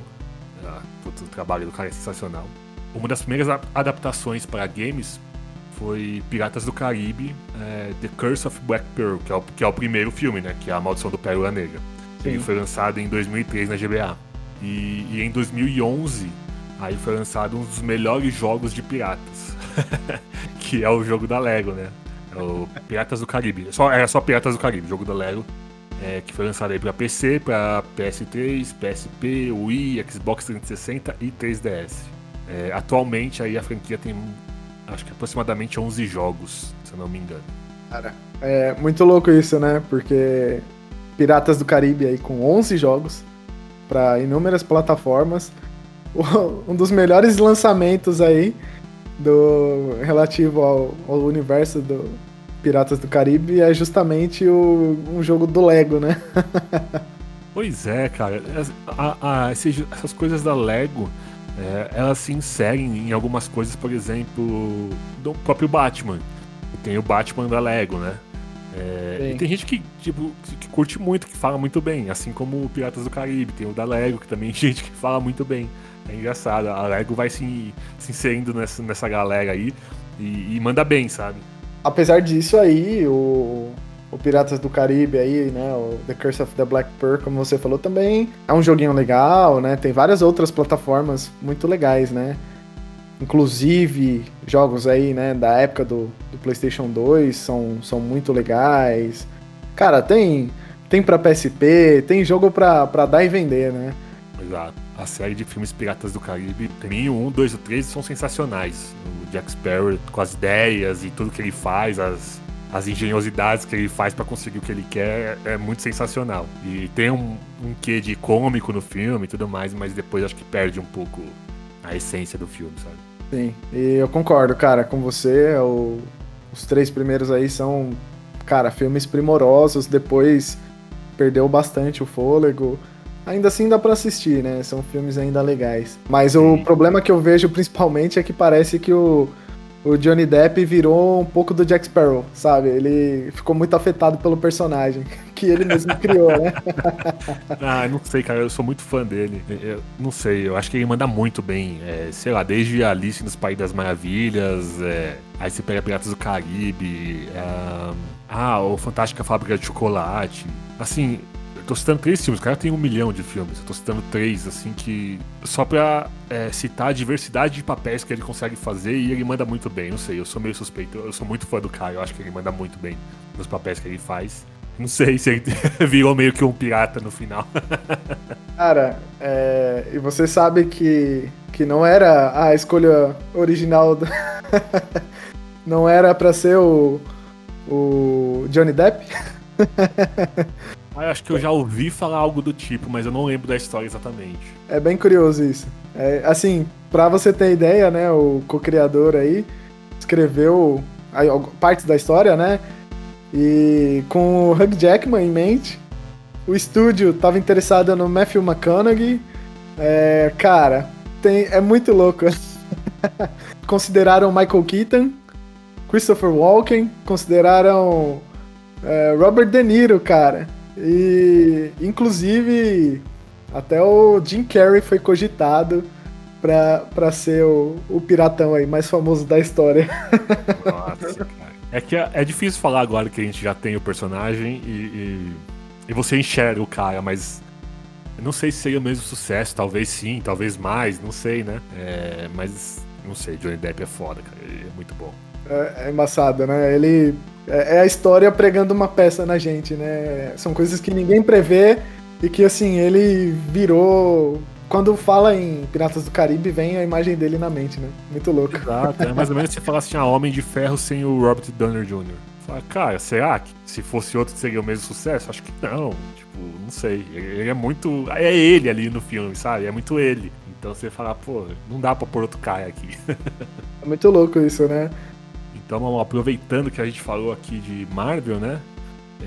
Ah, o trabalho do cara é sensacional. Uma das primeiras adaptações para games foi Piratas do Caribe, é, The Curse of Black Pearl, que é, o, que é o primeiro filme, né? Que é a Maldição do Pérola Negra. Sim. Ele foi lançado em 2003 na GBA. E, e, em 2011, aí foi lançado um dos melhores jogos de piratas, (laughs) que é o jogo da Lego, né? É o Piratas do Caribe. Só, era só Piratas do Caribe, jogo da Lego. É, que foi lançado aí para PC, para PS3, PSP, Wii, Xbox 360 e 3DS. É, atualmente aí a franquia tem acho que aproximadamente 11 jogos, se eu não me engano. Cara, é muito louco isso, né? Porque Piratas do Caribe aí com 11 jogos para inúmeras plataformas. (laughs) Um dos melhores lançamentos aí do relativo ao, ao, universo do Piratas do Caribe é justamente o, um jogo do Lego, né? (laughs) Pois é, cara. A, a, essas coisas da Lego, é, elas se inserem em algumas coisas, por exemplo, do próprio Batman. Tem o Batman da Lego, né? É, e tem gente que, tipo, que curte muito, que fala muito bem, assim como o Piratas do Caribe, tem o da Lego, que também tem (laughs) gente que fala muito bem. É engraçado, a Lego vai se, se inserindo nessa, nessa galera aí e, e manda bem, sabe? Apesar disso aí, o, o Piratas do Caribe aí, né, o The Curse of the Black Pearl, como você falou, também é um joguinho legal, né, tem várias outras plataformas muito legais, né, inclusive jogos aí, né, da época do, do PlayStation 2 são, são muito legais. Cara, tem tem para PSP, tem jogo pra, pra dar e vender, né. Exato. A série de filmes Piratas do Caribe, tem um, dois e três são sensacionais. O Jack Sparrow com as ideias e tudo que ele faz, as as engenhosidades que ele faz para conseguir o que ele quer é muito sensacional. E tem um, um quê de cômico no filme e tudo mais, mas depois acho que perde um pouco a essência do filme, sabe? Sim, e eu concordo, cara, com você. O, os três primeiros aí são, cara, filmes primorosos. Depois perdeu bastante o fôlego. Ainda assim dá para assistir, né? São filmes ainda legais. Mas Sim. o problema que eu vejo principalmente é que parece que o o Johnny Depp virou um pouco do Jack Sparrow, sabe? Ele ficou muito afetado pelo personagem (laughs) que ele mesmo criou, né? (laughs) ah, não sei, cara, eu sou muito fã dele. Eu não sei, eu acho que ele manda muito bem. É, sei lá, desde Alice nos País das Maravilhas, é, aí você pega Piratas do Caribe, é, ah, o Fantástica Fábrica de Chocolate. Assim, tô citando três filmes, o cara tem um milhão de filmes. Eu tô citando três, assim, que. Só pra é, citar a diversidade de papéis que ele consegue fazer e ele manda muito bem. Não sei, eu sou meio suspeito. Eu sou muito fã do cara, eu acho que ele manda muito bem nos papéis que ele faz. Não sei se ele (laughs) virou meio que um pirata no final. (laughs) Cara, é, e você sabe que, que não era a escolha original. Do... (laughs) não era para ser o, o Johnny Depp? Ah, acho que eu já ouvi falar algo do tipo, mas eu não lembro da história exatamente. É bem curioso isso. É, assim, para você ter ideia, né, o co-criador aí escreveu partes da história, né? E com o Hugh Jackman em mente, o estúdio estava interessado no Matthew McConaughey. É, cara, tem, é muito louco. (laughs) consideraram Michael Keaton, Christopher Walken, consideraram é, Robert De Niro, cara. E, inclusive, até o Jim Carrey foi cogitado pra, pra ser o, o piratão aí mais famoso da história. Nossa, cara. É que é, é, difícil falar agora que a gente já tem o personagem e, e, e você enxerga o cara, mas não sei se seria o mesmo sucesso, talvez sim, talvez mais, não sei, né? É, mas não sei, Johnny Depp é foda, cara, ele é muito bom. É, é embaçado, né? Ele é, é a história pregando uma peça na gente, né? São coisas que ninguém prevê e que, assim, ele virou. Quando fala em Piratas do Caribe, vem a imagem dele na mente, né? Muito louco. Exato, é mais ou menos se falasse assim, ah, Homem de Ferro sem o Robert Downey Jr. Fala, cara, será que se fosse outro seria o mesmo sucesso? Acho que não. Tipo, não sei. Ele é muito. É ele ali no filme, sabe? É muito ele. Então você fala, pô, não dá pra pôr outro cara aqui. (laughs) é muito louco isso, né? Então, aproveitando que a gente falou aqui de Marvel, né?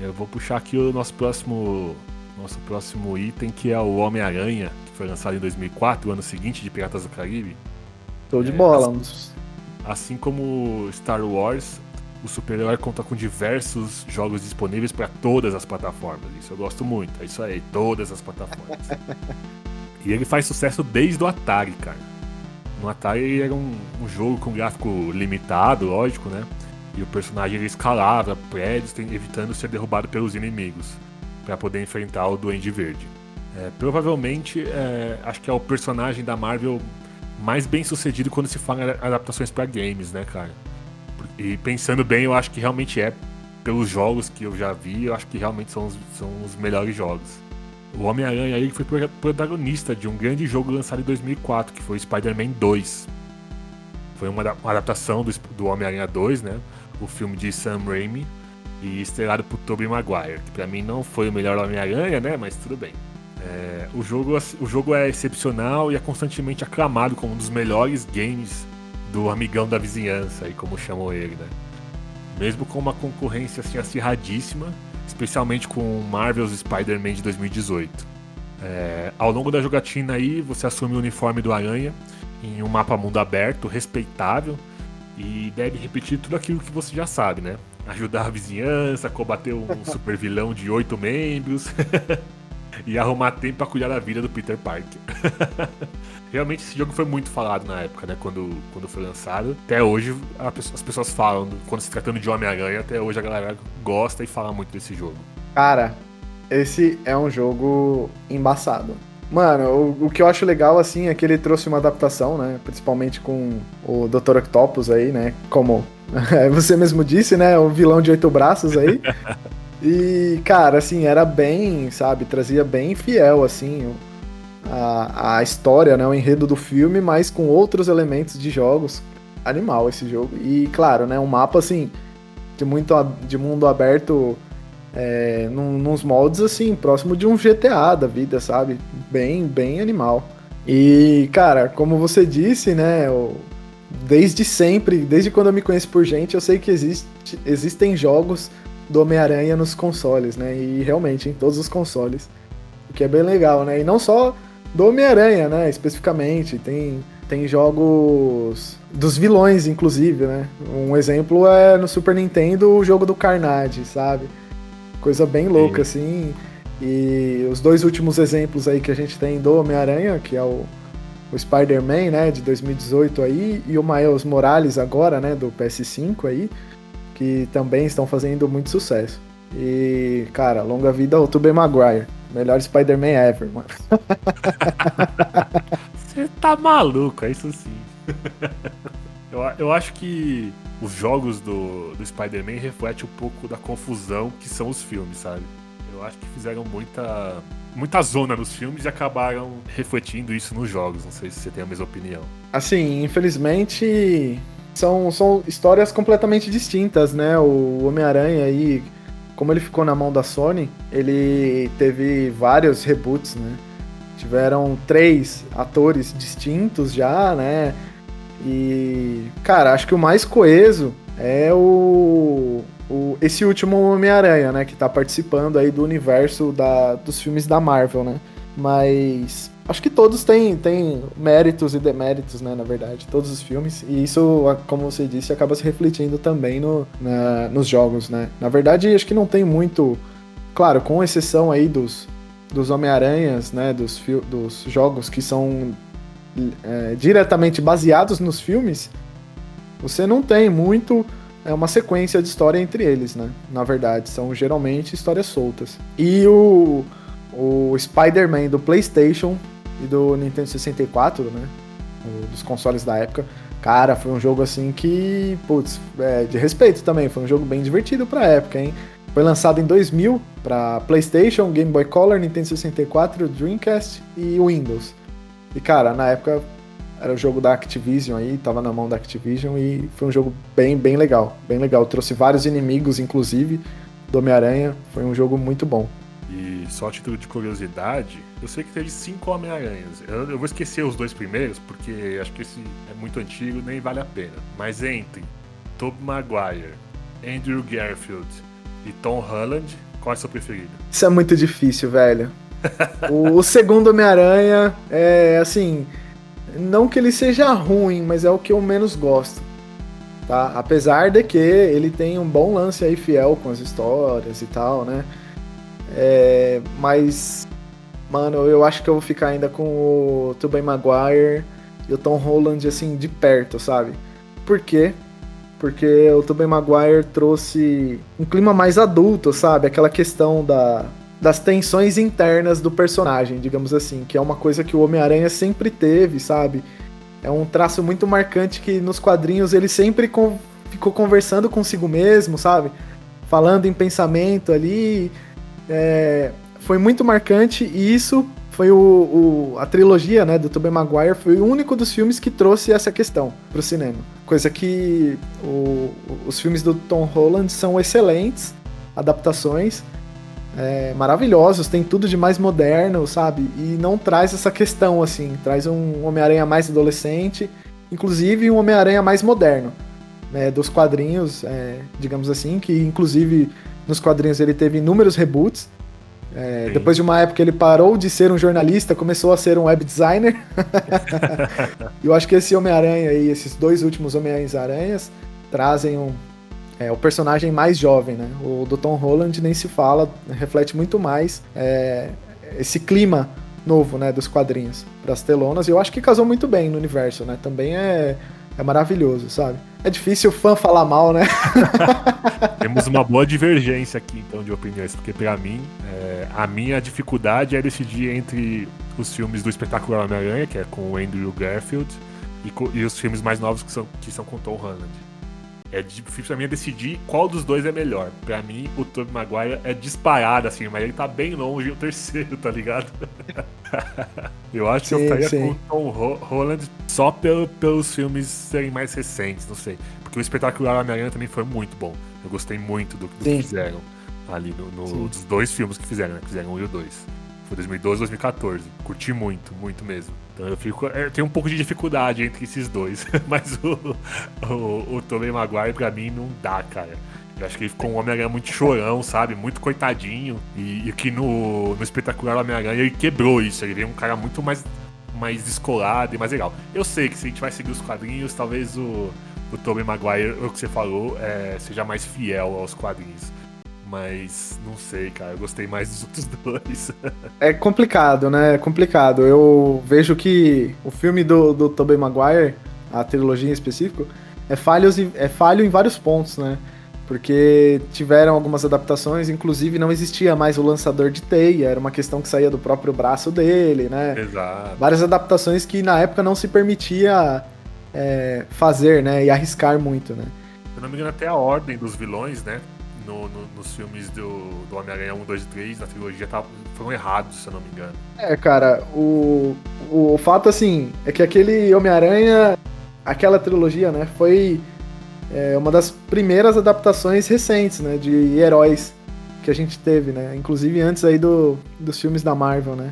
Eu vou puxar aqui o nosso próximo, nosso próximo item, que é o Homem-Aranha, que foi lançado em 2004, o ano seguinte de Piratas do Caribe. Show de é, bola. Assim, assim como Star Wars, o super-herói conta com diversos jogos disponíveis para todas as plataformas. Isso eu gosto muito. É isso aí, todas as plataformas. (laughs) e ele faz sucesso desde o Atari, cara. No Atari era um, um, jogo com gráfico limitado, lógico, né? E o personagem ele escalava prédios, evitando ser derrubado pelos inimigos, para poder enfrentar o Duende Verde. É, provavelmente, é, acho que é o personagem da Marvel mais bem sucedido quando se fala em adaptações para games, né, cara? E pensando bem, eu acho que realmente é. Pelos jogos que eu já vi, eu acho que realmente são os, são os melhores jogos. O Homem-Aranha aí foi protagonista de um grande jogo lançado em 2004, que foi Spider-Man 2. Foi uma, adaptação do, do Homem-Aranha 2, né? O filme de Sam Raimi e estrelado por Tobey Maguire, que para mim não foi o melhor Homem-Aranha, né? Mas tudo bem. É, o, jogo, o jogo é excepcional e é constantemente aclamado como um dos melhores games do amigão da vizinhança, aí como chamam ele, né? Mesmo com uma concorrência assim acirradíssima, especialmente com Marvel's Spider-Man de 2018. É, ao longo da jogatina aí, você assume o uniforme do Aranha em um mapa mundo aberto, respeitável, e deve repetir tudo aquilo que você já sabe, né? Ajudar a vizinhança, combater um (laughs) super vilão de oito membros (laughs) e arrumar tempo para cuidar da vida do Peter Parker. (laughs) Realmente esse jogo foi muito falado na época, né? Quando, quando foi lançado. Até hoje as pessoas falam, quando se tratando de Homem-Aranha, até hoje a galera gosta e fala muito desse jogo. Cara, esse é um jogo embaçado. Mano, o, o, que eu acho legal, assim, é que ele trouxe uma adaptação, né? Principalmente com o Dr. Octopus aí, né? Como (laughs) você mesmo disse, né? O vilão de oito braços aí. (laughs) E, cara, assim, era bem, sabe? Trazia bem fiel, assim, a, a história, né, o enredo do filme, mas com outros elementos de jogos. Animal esse jogo. E claro, né, um mapa assim de muito de mundo aberto é, num, nos moldes assim, próximo de um GTA da vida, sabe? Bem, bem animal. E, cara, como você disse, né, eu, desde sempre, desde quando eu me conheço por gente, eu sei que existe, existem jogos do Homem-Aranha nos consoles, né? E realmente em todos os consoles. O que é bem legal, né? E não só do Homem-Aranha, né? Especificamente. Tem, tem jogos dos vilões, inclusive, né? Um exemplo é no Super Nintendo o jogo do Carnage, sabe? Coisa bem louca, Sim. assim. E os dois últimos exemplos aí que a gente tem do Homem-Aranha, que é o, o Spider-Man, né, de 2018 aí, e o Miles Morales agora, né, do PS5 aí, que também estão fazendo muito sucesso. E, cara, longa vida ao Tobey Maguire. Melhor Spider-Man ever, mano. (laughs) Você tá maluco, é isso sim. (laughs) eu, eu acho que os jogos do, do Spider-Man refletem um pouco da confusão que são os filmes, sabe? Eu acho que fizeram muita, muita zona nos filmes e acabaram refletindo isso nos jogos. Não sei se você tem a mesma opinião. Assim, infelizmente são, são histórias completamente distintas, né? O Homem-Aranha aí como ele ficou na mão da Sony, ele teve vários reboots, né? Tiveram três atores distintos já, né? E, cara, acho que o mais coeso é o, o esse último Homem-Aranha, né? Que tá participando aí do universo da, dos filmes da Marvel, né? Mas acho que todos têm, têm méritos e deméritos, né, na verdade, todos os filmes. E isso, como você disse, acaba se refletindo também no, na, nos jogos, né. Na verdade, acho que não tem muito... Claro, com exceção aí dos, dos Homem-Aranhas, né, dos, dos jogos que são é, diretamente baseados nos filmes, você não tem muito é uma sequência de história entre eles, né? Na verdade, são geralmente histórias soltas. E o, o Spider-Man do PlayStation e do Nintendo 64, né? Dos consoles da época. Cara, foi um jogo assim que, putz, é, de respeito também. Foi um jogo bem divertido pra época, hein? Foi lançado em 2000 para PlayStation, Game Boy Color, Nintendo 64, Dreamcast e Windows. E cara, na época era o jogo da Activision aí, tava na mão da Activision e foi um jogo bem, bem legal, bem legal. Trouxe vários inimigos, inclusive, do Homem-Aranha. Foi um jogo muito bom. E só a título de curiosidade, eu sei que teve cinco Homem-Aranhas. Eu, eu, vou esquecer os dois primeiros, porque acho que esse é muito antigo nem vale a pena. Mas entre Tobey Maguire, Andrew Garfield e Tom Holland, qual é seu preferido? Isso é muito difícil, velho. o, o segundo Homem-Aranha é assim. Não que ele seja ruim, mas é o que eu menos gosto. Tá? Apesar de que ele tem um bom lance aí fiel com as histórias e tal, né? É, mas, mano, eu acho que eu vou ficar ainda com o Tobey Maguire e o Tom Holland, assim, de perto, sabe? Por quê? Porque o Tobey Maguire trouxe um clima mais adulto, sabe? Aquela questão da, das tensões internas do personagem, digamos assim, que é uma coisa que o Homem-Aranha sempre teve, sabe? É um traço muito marcante que nos quadrinhos ele sempre com, ficou conversando consigo mesmo, sabe? Falando em pensamento ali, é, foi muito marcante e isso foi o, o, a trilogia né, do Tobey Maguire foi o único dos filmes que trouxe essa questão para o cinema. Coisa que o, os filmes do Tom Holland são excelentes adaptações, é, maravilhosos, tem tudo de mais moderno, sabe? E não traz essa questão assim, traz um Homem-Aranha mais adolescente, inclusive um Homem-Aranha mais moderno, né, dos quadrinhos, é, digamos assim, que inclusive nos quadrinhos ele teve inúmeros reboots. É, depois de uma época ele parou de ser um jornalista, começou a ser um web designer. e (laughs) eu acho que esse Homem-Aranha aí, esses dois últimos Homem-Aranhas, trazem um, é, o personagem mais jovem, né? O do Tom Holland nem se fala, reflete muito mais é, esse clima novo, né, dos quadrinhos para as telonas. E eu acho que casou muito bem no universo, né? Também é, é maravilhoso, sabe? É difícil o fã falar mal, né? (laughs) Temos uma boa divergência aqui, então, de opiniões, porque para mim, é, a minha dificuldade é decidir entre os filmes do Espetacular Homem-Aranha, que é com o Andrew Garfield, e, e, os filmes mais novos que são, que são com Tom Holland. É difícil pra mim decidir qual dos dois é melhor. Pra mim, o Tobey Maguire é disparado, assim, mas ele tá bem longe o terceiro, tá ligado? (laughs) eu acho sim, que eu estaria com o Tom Holland só pelo, pelos filmes serem mais recentes, não sei. Porque o espetacular Homem-Aranha também foi muito bom. Eu gostei muito do, do que fizeram ali no, no dos dois filmes que fizeram, né? Fizeram um e o dois. Foi 2012 2014. Curti muito, muito mesmo. Então eu fico. Eu tenho um pouco de dificuldade entre esses dois. (laughs) Mas o, o, o Maguire, pra mim, não dá, cara. Eu acho que ele ficou um Homem-Aranha muito chorão, sabe? Muito coitadinho. E, e que no, no espetacular Homem-Aranha ele quebrou isso. Ele veio um cara muito mais, mais descolado e mais legal. Eu sei que se a gente vai seguir os quadrinhos, talvez o, o Tobey Maguire, o que você falou, é, seja mais fiel aos quadrinhos mas não sei, cara. Eu gostei mais dos outros (laughs) dois. é complicado, né? É complicado. Eu vejo que o filme do, do Tobey Maguire, a trilogia em específico, é falho, é falho em vários pontos, né? Porque tiveram algumas adaptações, inclusive não existia mais o lançador de teia, era uma questão que saía do próprio braço dele, né? Exato. Várias adaptações que na época não se permitia é, fazer, né? E arriscar muito, né? Se eu não me engano, até a ordem dos vilões, né? No, no, nos filmes do, do Homem-Aranha 1, 2 e 3, na trilogia, tá, foram errados, se eu não me engano. É, cara, o, o, fato, assim, é que aquele Homem-Aranha, aquela trilogia, né, foi é, uma das primeiras adaptações recentes, né, de heróis que a gente teve, né, inclusive antes aí do, dos filmes da Marvel, né.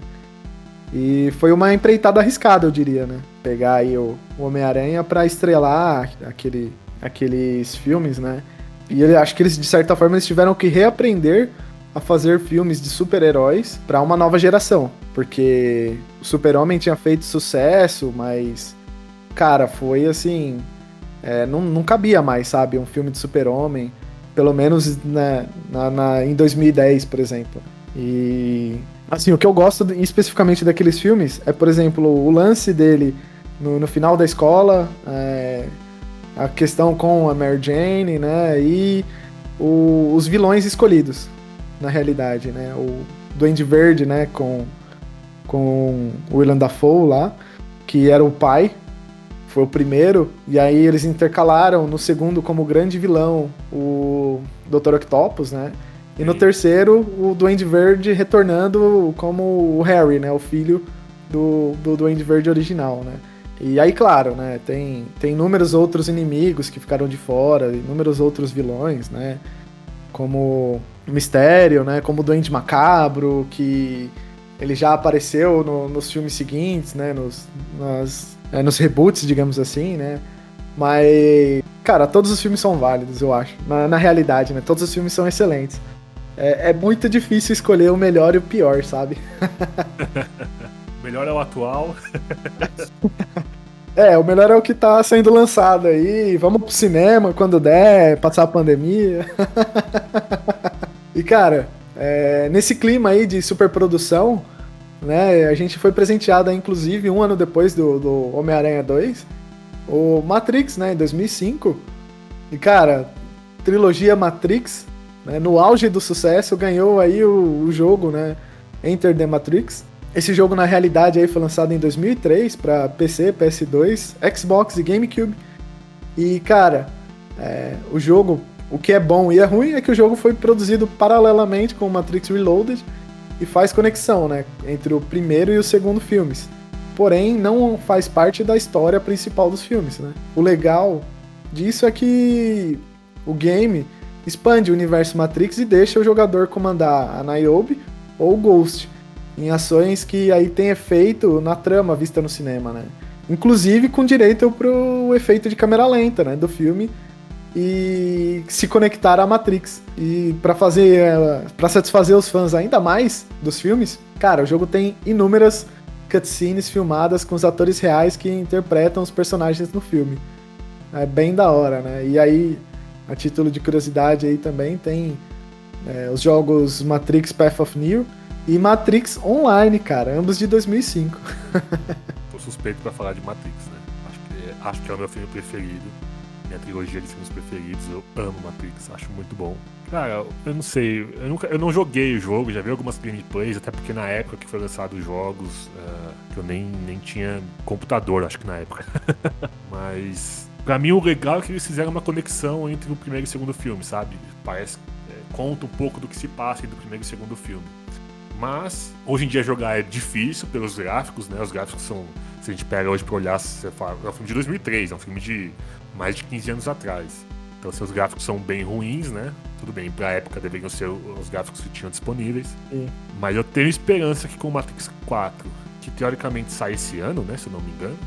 E foi uma empreitada arriscada, eu diria, né? Pegar aí o Homem-Aranha para estrelar aquele, aqueles filmes, né? E ele, acho que eles, de certa forma, eles tiveram que reaprender a fazer filmes de super-heróis para uma nova geração. Porque o Super-Homem tinha feito sucesso, mas. Cara, foi assim. É, não, não cabia mais, sabe? Um filme de Super-Homem. Pelo menos né, na, na, em 2010, por exemplo. E. Assim, o que eu gosto especificamente daqueles filmes é, por exemplo, o lance dele no, no final da escola. É, a questão com a Mary Jane, né? E o, os vilões escolhidos, na realidade, né? O Duende Verde, né? Com, com o William Dafoe lá, que era o pai, foi o primeiro, e aí eles intercalaram no segundo como grande vilão o Dr. Octopus, né? E no terceiro, o Duende Verde retornando como o Harry, né? O filho do, do Duende Verde original, né? E aí, claro, né, tem, tem inúmeros outros inimigos que ficaram de fora, inúmeros outros vilões, né, como o Mistério, né, como o Duende Macabro, que ele já apareceu no, nos filmes seguintes, né, nos, nas, é, nos reboots, digamos assim, né, mas, cara, todos os filmes são válidos, eu acho, na, na realidade, né, todos os filmes são excelentes. É, é muito difícil escolher o melhor e o pior, sabe? (laughs) melhor é o atual. (laughs) é, o melhor é o que tá sendo lançado aí. Vamos pro cinema quando der, passar a pandemia. (laughs) e, cara, é, nesse clima aí de superprodução, né, a gente foi presenteado, inclusive, um ano depois do, do Homem-Aranha 2, o Matrix, né, em 2005. E, cara, trilogia Matrix, né, no auge do sucesso, ganhou aí o, o jogo, né, Enter the Matrix. Esse jogo, na realidade, aí foi lançado em 2003 para PC, PS2, Xbox e GameCube. E, cara, é, o jogo, o que é bom e é ruim é que o jogo foi produzido paralelamente com Matrix Reloaded e faz conexão, né, entre o primeiro e o segundo filmes. Porém, não faz parte da história principal dos filmes, né? O legal disso é que o game expande o universo Matrix e deixa o jogador comandar a Niobe ou o Ghost em ações que aí tem efeito na trama vista no cinema, né? Inclusive com direito pro efeito de câmera lenta, né, do filme, e se conectar à Matrix. E para fazer, eh, para satisfazer os fãs ainda mais dos filmes, cara, o jogo tem inúmeras cutscenes filmadas com os atores reais que interpretam os personagens no filme. É bem da hora, né? E aí, a título de curiosidade aí também tem é, os jogos Matrix Path of Neo e Matrix Online, cara, ambos de 2005. Tô suspeito para falar de Matrix, né? Acho que, acho que é o meu filme preferido minha trilogia de filmes preferidos. Eu amo Matrix, acho muito bom. Cara, eu não sei, eu, nunca, eu não joguei o jogo, já vi algumas gameplays, até porque na época que foi lançado os jogos, uh, eu nem, nem tinha computador, acho que na época. (laughs) Mas, pra mim, o legal é que eles fizeram uma conexão entre o primeiro e o segundo filme, sabe? Parece, é, conta um pouco do que se passa entre o primeiro e o segundo filme. Mas, hoje em dia jogar é difícil pelos gráficos, né? Os gráficos são, se a gente pega hoje pra olhar, você fala, é um filme de 2003, é um filme de mais de 15 anos atrás. Então seus gráficos são bem ruins, né? Tudo bem, pra época deveriam ser os gráficos que tinham disponíveis. Sim. Mas eu tenho esperança que com o Matrix 4, que teoricamente sai esse ano, né? Se eu não me engano.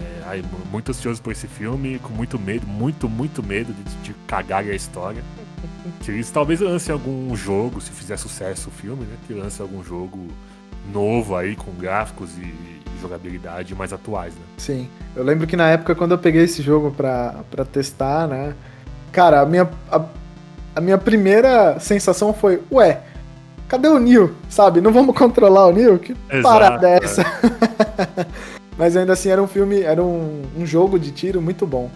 É, aí, muito ansioso por esse filme, com muito medo, muito, muito medo de, de cagar a história. Que eles talvez lancem algum jogo, se fizer sucesso o filme, né? Que lance algum jogo novo aí, com gráficos e jogabilidade mais atuais, né? Sim. Eu lembro que na época, quando eu peguei esse jogo pra, pra testar, né? Cara, a minha, a, a minha primeira sensação foi, ué, cadê o Neil? Sabe? Não vamos controlar o Neil? Que Exato, parada é essa? É. (laughs) Mas ainda assim, era um filme, era um, um jogo de tiro muito bom.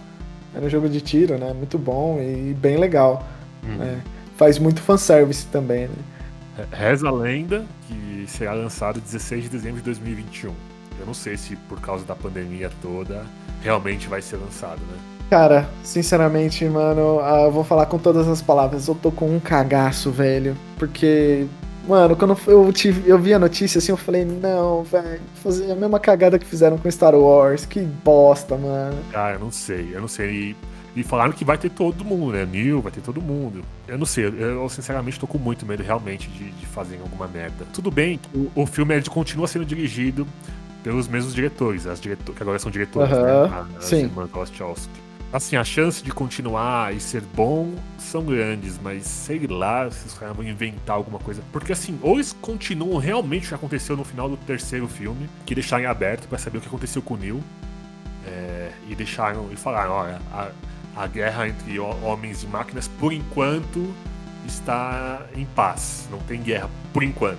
Era um jogo de tiro, né? Muito bom e bem legal. Uhum. Né? Faz muito fanservice também, né? Reza a lenda que será lançado 16 de dezembro de 2021. Eu não sei se por causa da pandemia toda realmente vai ser lançado, né? Cara, sinceramente, mano, ah, eu vou falar com todas as palavras. Eu tô com um cagaço, velho. Porque, mano, quando eu, tive, eu vi a notícia assim, eu falei, não, velho, fazer a mesma cagada que fizeram com Star Wars. Que bosta, mano. Ah, eu não sei, eu não sei. E, e falaram que vai ter todo mundo, né? Neil, vai ter todo mundo. Eu não sei, eu sinceramente tô com muito medo realmente de, de fazer alguma merda. Tudo bem, o, o filme continua sendo dirigido pelos mesmos diretores, as diretor que agora são diretores, uh -huh. né? As Sim. irmãs Assim, a chance de continuar e ser bom são grandes, mas sei lá se os caras vão inventar alguma coisa. Porque assim, ou eles continuam realmente o que aconteceu no final do terceiro filme, que deixarem aberto para saber o que aconteceu com o Neil. É, e deixaram e falaram, olha, a, a guerra entre homens e máquinas, por enquanto, está em paz. Não tem guerra por enquanto.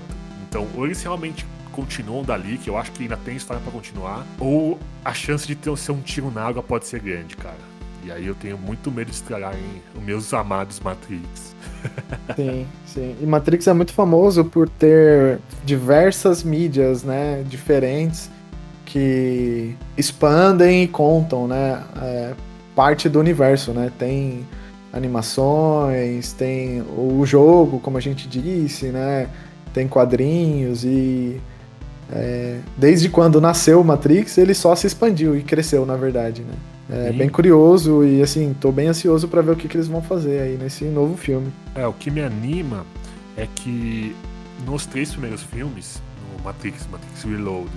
Então, ou eles realmente continuam dali, que eu acho que ainda tem história para continuar, ou a chance de ter, ser um tiro na água pode ser grande, cara. E aí eu tenho muito medo de estragarem os meus amados Matrix. (laughs) sim, sim. E Matrix é muito famoso por ter diversas mídias, né, diferentes que expandem e contam, né, é, parte do universo, né. Tem animações, tem o jogo, como a gente disse, né, tem quadrinhos e é, desde quando nasceu o Matrix, ele só se expandiu e cresceu, na verdade, né? É Sim. bem curioso e assim, tô bem ansioso para ver o que, que eles vão fazer aí nesse novo filme. É, o que me anima é que nos três primeiros filmes, no Matrix, Matrix Reloaded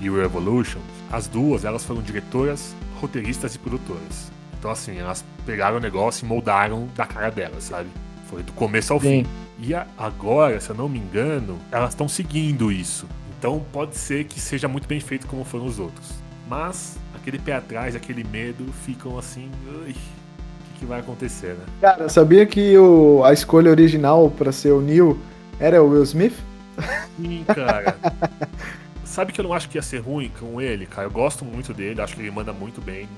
e o Revolution, as duas elas foram diretoras, roteiristas e produtoras. Então assim, elas pegaram o negócio e moldaram da cara delas, sabe? Foi do começo ao Sim. fim. E agora, se eu não me engano, elas estão seguindo isso. Então pode ser que seja muito bem feito como foram os outros. Mas aquele pé atrás, aquele medo ficam assim. Ui, o que, que, vai acontecer, né? Cara, sabia que o, a escolha original para ser o Neil era o Will Smith? Sim, cara. (laughs) Sabe que eu não acho que ia ser ruim com ele, cara? Eu gosto muito dele, acho que ele manda muito bem.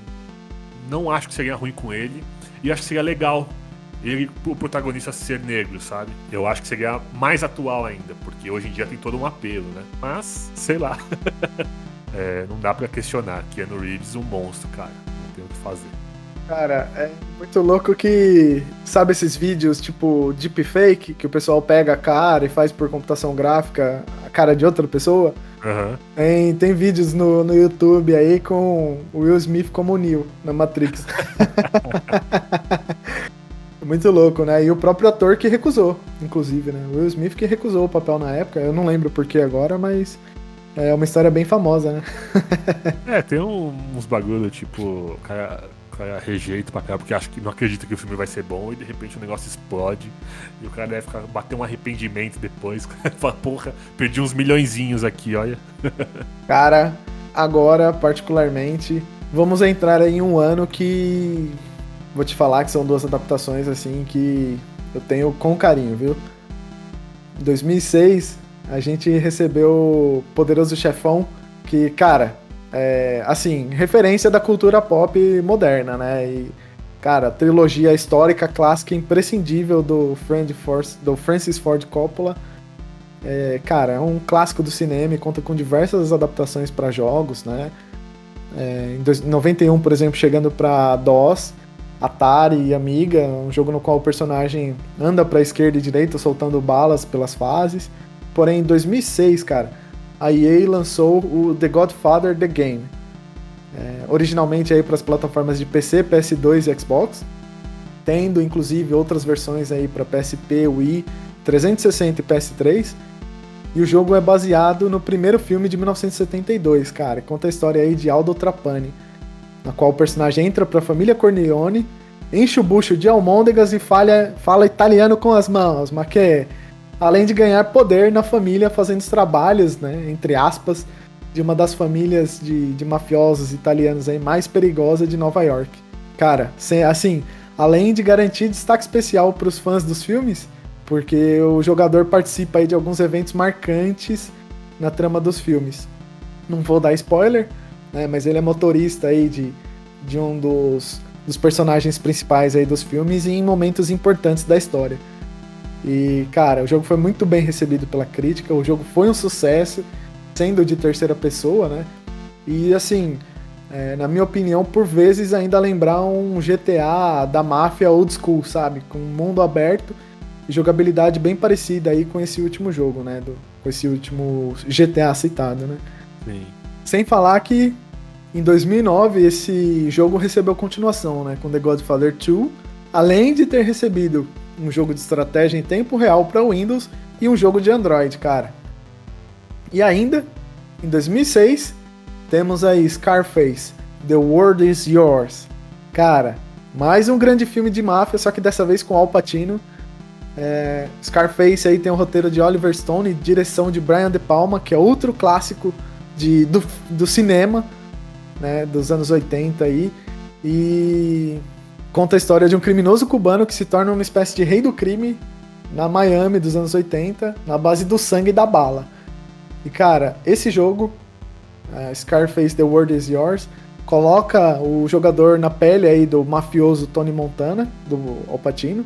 Não acho que seria ruim com ele. E acho que seria legal ele, o protagonista ser negro, sabe? Eu acho que seria mais atual ainda, porque hoje em dia tem todo um apelo, né? Mas, sei lá. (laughs) é, não dá para questionar. Keanu Reeves, um monstro, cara. Não tem o que fazer. Cara, é muito louco que. Sabe esses vídeos tipo deepfake, que o pessoal pega a cara e faz por computação gráfica a cara de outra pessoa? Uhum. Tem, tem vídeos no, no YouTube aí com o Will Smith como o Neo na Matrix. (laughs) Muito louco, né? E o próprio ator que recusou, inclusive, né? Will Smith que recusou o papel na época. Eu não lembro por que agora, mas é uma história bem famosa, né? (laughs) é, tem uns bagulho, tipo, o cara cara rejeita pra cá porque acha que não acredita que o filme vai ser bom e de repente o negócio explode e o cara deve ficar, bater um arrependimento depois. (laughs) Fala, porra, perdi uns milhõeszinhos aqui, olha. (laughs) Cara, agora, particularmente, vamos entrar em um ano que. Vou te falar que são duas adaptações assim que eu tenho com carinho, viu? Em 2006, a gente recebeu Poderoso Chefão, que, cara, é, assim, referência da cultura pop moderna, né? E, cara, trilogia histórica clássica imprescindível do, Force, do Francis Ford Coppola. É, cara, é um clássico do cinema e conta com diversas adaptações para jogos, né? É, em 91, por exemplo, chegando para DOS, Atari e Amiga, um jogo no qual o personagem anda para esquerda e direita soltando balas pelas fases. Porém, em 2006, cara, a EA lançou o The Godfather The Game. É, originalmente aí para as plataformas de PC, PS2 e Xbox, tendo inclusive outras versões aí para PSP, Wii, 360 e PS3. E o jogo é baseado no primeiro filme de 1972, cara. Conta a história aí de Aldo Trapani, na qual o personagem entra para a família Corleone, enche o bucho de almôndegas e fala, fala italiano com as mãos, mas que além de ganhar poder na família fazendo os trabalhos, né, entre aspas, de uma das famílias de, de mafiosos italianos aí mais perigosa de Nova York. Cara, assim, além de garantir destaque especial para os fãs dos filmes, porque o jogador participa aí de alguns eventos marcantes na trama dos filmes. Não vou dar spoiler, né, mas ele é motorista aí de, de um dos, dos personagens principais aí dos filmes e em momentos importantes da história. E, cara, o jogo foi muito bem recebido pela crítica, o jogo foi um sucesso, sendo de terceira pessoa, né? E, assim, é, na minha opinião, por vezes ainda lembrar um GTA da máfia old school, sabe? Com um mundo aberto e jogabilidade bem parecida aí com esse último jogo, né? Do, com esse último GTA citado, né? Sim. Sem falar que em 2009 esse jogo recebeu continuação, né? Com The Godfather 2, além de ter recebido um jogo de estratégia em tempo real para Windows e um jogo de Android, cara. E ainda, em 2006, temos aí Scarface, The World Is Yours. Cara, mais um grande filme de máfia, só que dessa vez com Al Pacino. É, Scarface aí tem o roteiro de Oliver Stone e direção de Brian De Palma, que é outro clássico de, do, do cinema, né, dos anos 80 aí. E conta a história de um criminoso cubano que se torna uma espécie de rei do crime na Miami dos anos 80, na base do sangue e da bala. E cara, esse jogo, uh, Scarface The World Is Yours, coloca o jogador na pele aí do mafioso Tony Montana, do Al Pacino,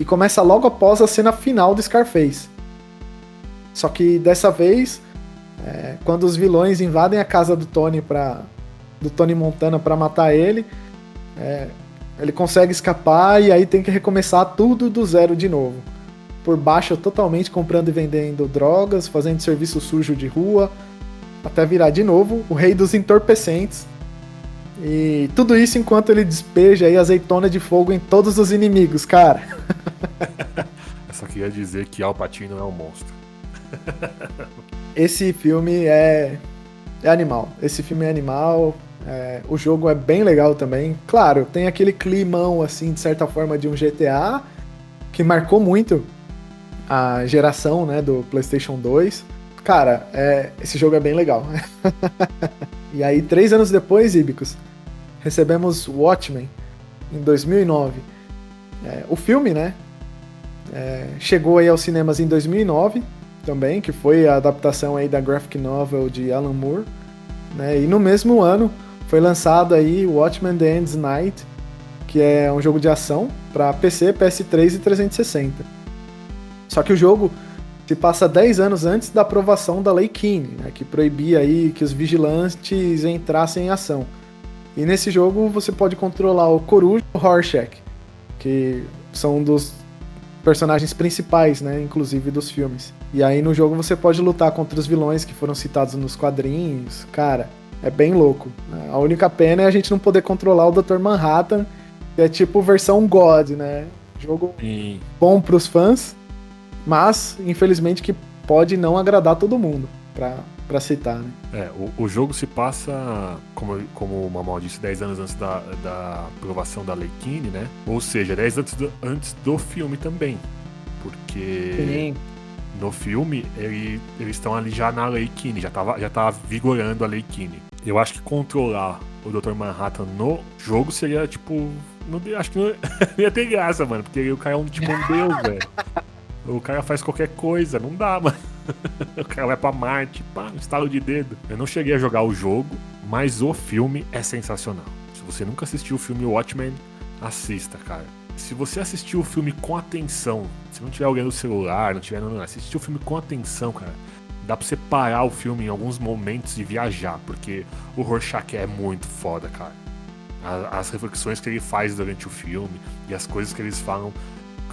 e começa logo após a cena final do Scarface. Só que dessa vez, é, quando os vilões invadem a casa do Tony para do Tony Montana para matar ele, é, ele consegue escapar e aí tem que recomeçar tudo do zero de novo. Por baixo, totalmente comprando e vendendo drogas, fazendo serviço sujo de rua, até virar de novo o rei dos entorpecentes. E tudo isso enquanto ele despeja aí azeitona de fogo em todos os inimigos, cara. Eu (laughs) só queria dizer que Al Pacino é um monstro. Esse filme é, é animal. Esse filme é animal. É, o jogo é bem legal também. Claro, tem aquele climão, assim, de certa forma, de um GTA, que marcou muito a geração, né, do PlayStation 2. Cara, é, esse jogo é bem legal. (laughs) e aí, três anos depois, Ibicos, recebemos Watchmen, em 2009. É, o filme, né, é, chegou aí aos cinemas em 2009 também, que foi a adaptação aí da graphic novel de Alan Moore. Né, e no mesmo ano foi lançado aí Watchmen The End's Night, que é um jogo de ação para PC, PS3 e 360. Só que o jogo se passa 10 anos antes da aprovação da Lei Keane, né, que proibia aí que os vigilantes entrassem em ação. E nesse jogo você pode controlar o Coruja e o Rorschach, que são um dos personagens principais, né, inclusive dos filmes. E aí no jogo você pode lutar contra os vilões que foram citados nos quadrinhos. Cara, é bem louco. A única pena é a gente não poder controlar o Dr. Manhattan, que é tipo versão God, né? Jogo Sim. bom pros fãs, mas infelizmente que pode não agradar todo mundo. Pra, pra citar, né? É, o, o jogo se passa, como, como o Mamal disse, 10 anos antes da, da aprovação da Lei Kine, né? Ou seja, 10 anos do, antes do filme também. Porque Sim. no filme ele, eles estão ali já na Lei Kine, já tava, já tava vigorando a Lei Kine. Eu acho que controlar o Dr. Manhattan no jogo seria tipo. Não, acho que (laughs) não, ia ter graça, mano, porque o cara é um tipo um deus, (laughs) velho. O cara faz qualquer coisa, não dá, (laughs) mano. O cara vai pra Marte, pá, um estalo de dedo. Eu não cheguei a jogar o jogo, mas o filme é sensacional. Se você nunca assistiu o filme Watchmen, assista, cara. Se você assistiu o filme com atenção, se não tiver alguém no celular, não tiver. Não, não, assistir o filme com atenção, cara. Dá pra você parar o filme em alguns momentos e viajar, porque o Rorschach é muito foda, cara. As reflexões que ele faz durante o filme e as coisas que eles falam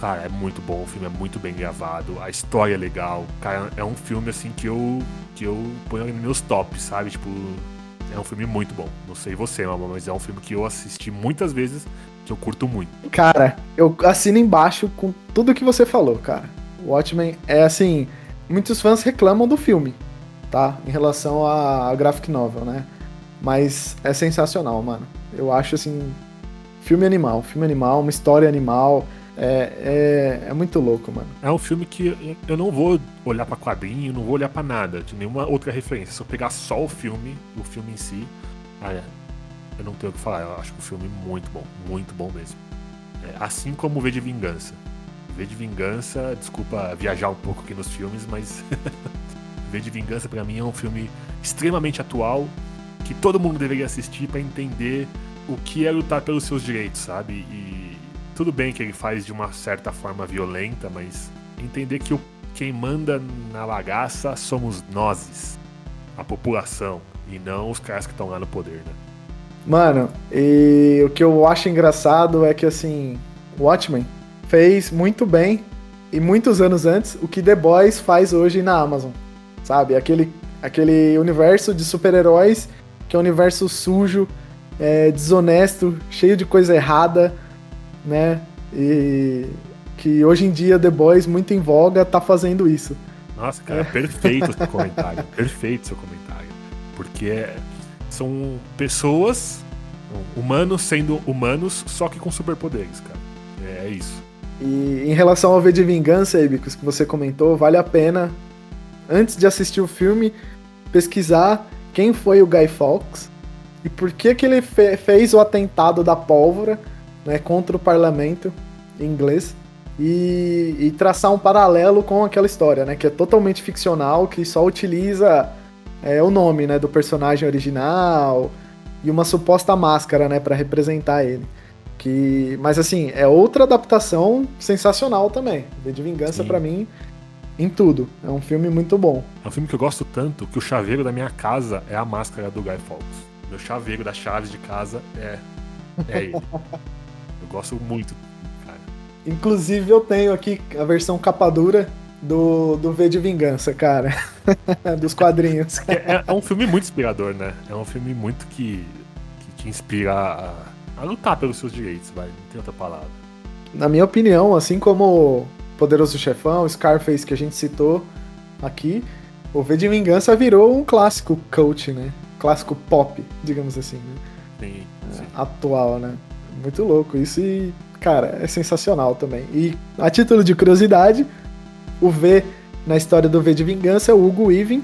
Cara, é muito bom, o filme é muito bem gravado, a história é legal. Cara, é um filme assim que eu que eu ponho nos meus tops, sabe? Tipo, é um filme muito bom. Não sei você, mas é um filme que eu assisti muitas vezes, que eu curto muito. Cara, eu assino embaixo com tudo que você falou, cara. Watchmen é assim. Muitos fãs reclamam do filme, tá? Em relação à graphic novel, né? Mas é sensacional, mano. Eu acho assim. Filme animal, filme animal, uma história animal. É, é, é muito louco, mano. É um filme que eu não vou olhar pra quadrinho, não vou olhar pra nada, de nenhuma outra referência. Se eu pegar só o filme, o filme em si, ah, é, eu não tenho o que falar. Eu acho que o filme é muito bom, muito bom mesmo. É, assim como o V de Vingança. V de Vingança, desculpa viajar um pouco aqui nos filmes, mas (laughs) V de Vingança pra mim é um filme extremamente atual que todo mundo deveria assistir pra entender o que é lutar pelos seus direitos, sabe? E tudo bem que ele faz de uma certa forma violenta, mas entender que o, quem manda na bagaça somos nós, a população, e não os caras que estão lá no poder, né? Mano, e o que eu acho engraçado é que assim, Watchmen fez muito bem e muitos anos antes o que The Boys faz hoje na Amazon. Sabe? Aquele, aquele universo de super-heróis que é um universo sujo, é, desonesto, cheio de coisa errada, né? E que hoje em dia The Boys, muito em voga, tá fazendo isso. Nossa, cara, perfeito o seu comentário. (laughs) Perfeito o seu comentário. Porque são pessoas, humanos sendo humanos, só que com superpoderes, cara. É isso. E em relação ao V de Vingança, Ibicos, que você comentou, vale a pena, antes de assistir o filme, pesquisar quem foi o Guy Fawkes e por que, que ele fe fez o atentado da pólvora né, contra o parlamento inglês e, e, traçar um paralelo com aquela história, né, que é totalmente ficcional, que só utiliza é, o nome né, do personagem original e uma suposta máscara né, para representar ele. Que, mas assim, é outra adaptação sensacional também. V de Vingança para mim em tudo. É um filme muito bom. É um filme que eu gosto tanto que o chaveiro da minha casa é a máscara do Guy Fawkes. Meu chaveiro das chaves de casa é, é ele. (laughs) eu gosto muito, cara. Inclusive eu tenho aqui a versão capa dura do, do V de Vingança, cara. (laughs) Dos quadrinhos. É, é, um filme muito inspirador, né? É um filme muito que, que te inspira a, a lutar pelos seus direitos, vai. Não tem outra palavra. Na minha opinião, assim como Poderoso Chefão, Scarface que a gente citou aqui, o V de Vingança virou um clássico cult, né? Clássico pop, digamos assim, né? Sim, sim. É, atual, né? Muito louco. Isso e, cara, é sensacional também. E a título de curiosidade, o V na história do V de Vingança é o Hugo Weaving,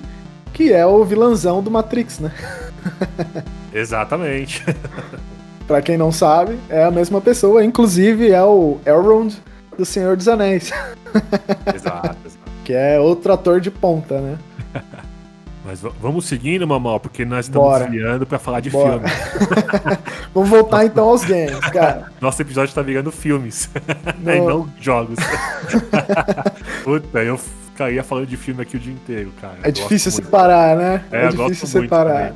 que é o vilãozão do Matrix, né? (laughs) Exatamente. (laughs) pra quem não sabe, é a mesma pessoa, inclusive é o Elrond do Senhor dos Anéis. (laughs) exato, exato. Que é outro ator de ponta, né? (laughs) Mas vamos seguindo, Mamal, porque nós estamos Bora. desviando pra falar de Bora. filme. (laughs) vamos voltar então aos games, cara. Nosso episódio tá virando filmes e não jogos. Puta, eu ficaria falando de filme aqui o dia inteiro, cara. É difícil separar, né? É, é difícil separar.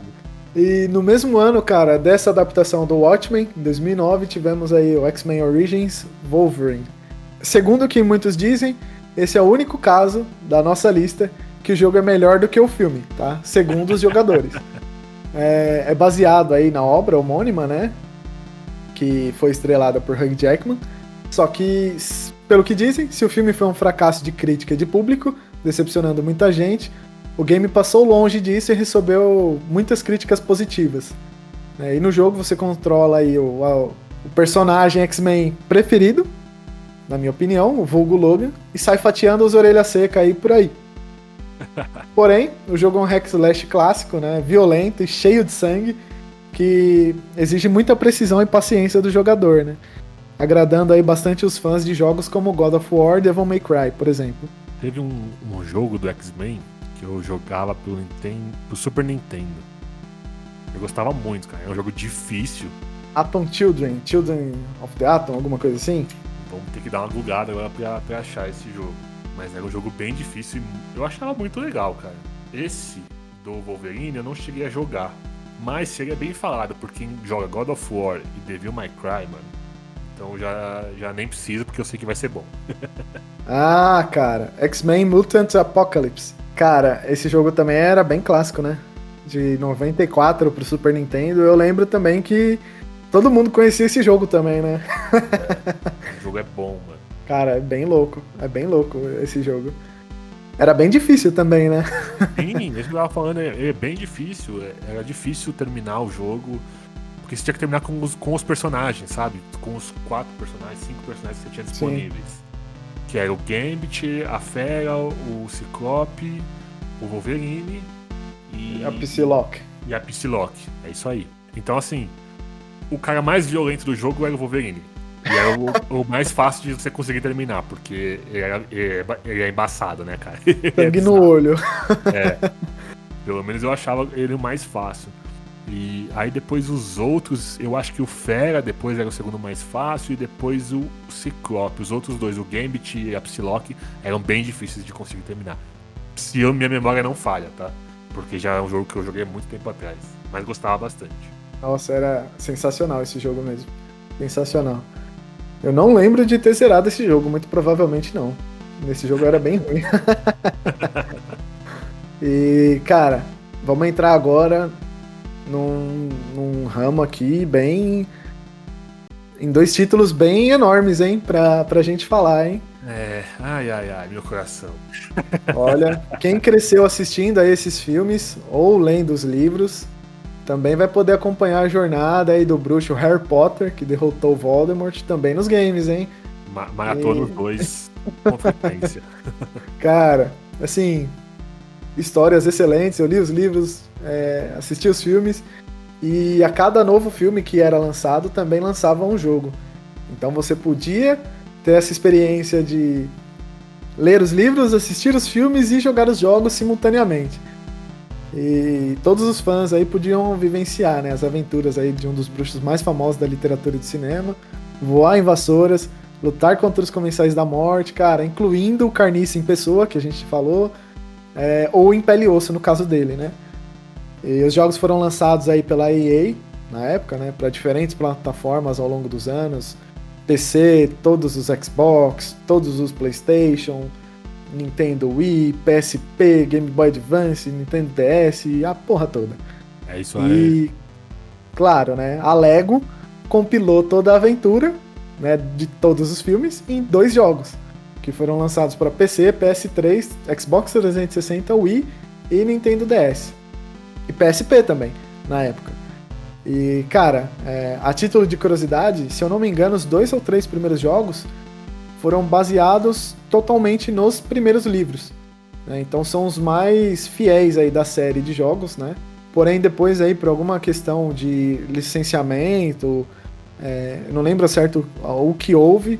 E no mesmo ano, cara, dessa adaptação do Watchmen, em 2009, tivemos aí o X-Men Origins Wolverine. Segundo o que muitos dizem, esse é o único caso da nossa lista que o jogo é melhor do que o filme, tá? Segundo os jogadores. (laughs) É, é, baseado aí na obra homônima, né? Que foi estrelada por Hugh Jackman. Só que, pelo que dizem, se o filme foi um fracasso de crítica e de público, decepcionando muita gente, o game passou longe disso e recebeu muitas críticas positivas. É, e no jogo você controla aí o, o personagem X-Men preferido, na minha opinião, o vulgo Logan, e sai fatiando as orelhas secas aí por aí. (laughs) Porém, o jogo é um hack slash clássico, né? Violento e cheio de sangue, que exige muita precisão e paciência do jogador, né? Agradando aí bastante os fãs de jogos como God of War e Devil May Cry, por exemplo. Teve um, um jogo do X-Men que eu jogava pelo, Nintendo, pelo Super Nintendo. Eu gostava muito, cara. É um jogo difícil. Atom Children, Children of the Atom, alguma coisa assim? Vamos ter que dar uma bugada agora pra, pra achar esse jogo. Mas era um jogo bem difícil e eu achava muito legal, cara. Esse do Wolverine eu não cheguei a jogar. Mas seria bem falado por quem joga God of War e Devil May Cry, mano. Então já, já nem precisa porque eu sei que vai ser bom. (laughs) ah, cara. X-Men Mutant Apocalypse. Cara, esse jogo também era bem clássico, né? De 94 pro Super Nintendo. Eu lembro também que todo mundo conhecia esse jogo também, né? é, (laughs) o jogo é bom, mano. Cara, é bem louco. É bem louco esse jogo. Era bem difícil também, né? Sim, (laughs) isso que eu tava falando, é, é bem difícil. É, era difícil terminar o jogo. Porque você tinha que terminar com os, com os personagens, sabe? Com os quatro personagens, cinco personagens que você tinha disponíveis. Sim. Que era o Gambit, a Fera, o Ciclope, o Wolverine e. A Psylocke. E a Psylocke. É isso aí. Então, assim, o cara mais violento do jogo era o Wolverine. E era o, o, mais fácil de você conseguir terminar, porque ele, era, ele é embaçado, né, cara? (laughs) Sangue no olho. É. Pelo menos eu achava ele o mais fácil. E aí depois os outros, eu acho que o Fera depois era o segundo mais fácil e depois o Ciclope. Os outros dois, o Gambit e a Psylocke, eram bem difíceis de conseguir terminar. Se eu, minha memória não falha, tá? Porque já é um jogo que eu joguei há muito tempo atrás, mas gostava bastante. Nossa, era sensacional esse jogo mesmo. Sensacional. Eu não lembro de ter zerado esse jogo, muito provavelmente não. Esse jogo era bem ruim. (laughs) e, cara, vamos entrar agora num, num ramo aqui bem. Em dois títulos bem enormes, hein? Pra, pra gente falar, hein? É, ai, ai, ai, meu coração. (laughs) Olha, quem cresceu assistindo a esses filmes ou lendo os livros também vai poder acompanhar a jornada aí do bruxo Harry Potter, que derrotou Voldemort, também nos games, hein? Ma maratona os dois com frequência. (laughs) Cara, assim, histórias excelentes. Eu li os livros, é, assisti os filmes e a cada novo filme que era lançado também lançava um jogo. Então você podia ter essa experiência de ler os livros, assistir os filmes e jogar os jogos simultaneamente. E todos os fãs aí podiam vivenciar né, as aventuras aí de um dos bruxos mais famosos da literatura de cinema, voar em vassouras, lutar contra os comensais da morte, cara, incluindo o Carniça em pessoa, que a gente falou, é, ou em pele e osso, no caso dele, né? E os jogos foram lançados aí pela EA, na época, né, para diferentes plataformas ao longo dos anos, PC, todos os Xbox, todos os PlayStation, Nintendo Wii, PSP, Game Boy Advance, Nintendo DS, a porra toda. É isso aí. E, claro, né, a Lego compilou toda a aventura né, de todos os filmes em dois jogos que foram lançados para PC, PS3, Xbox 360, Wii e Nintendo DS. E PSP também, na época. E, cara, é, a título de curiosidade, se eu não me engano, os dois ou três primeiros jogos foram baseados totalmente nos primeiros livros. Né? Então são os mais fiéis aí da série de jogos, né? Porém, depois aí, por alguma questão de licenciamento, é, não lembro certo o que houve,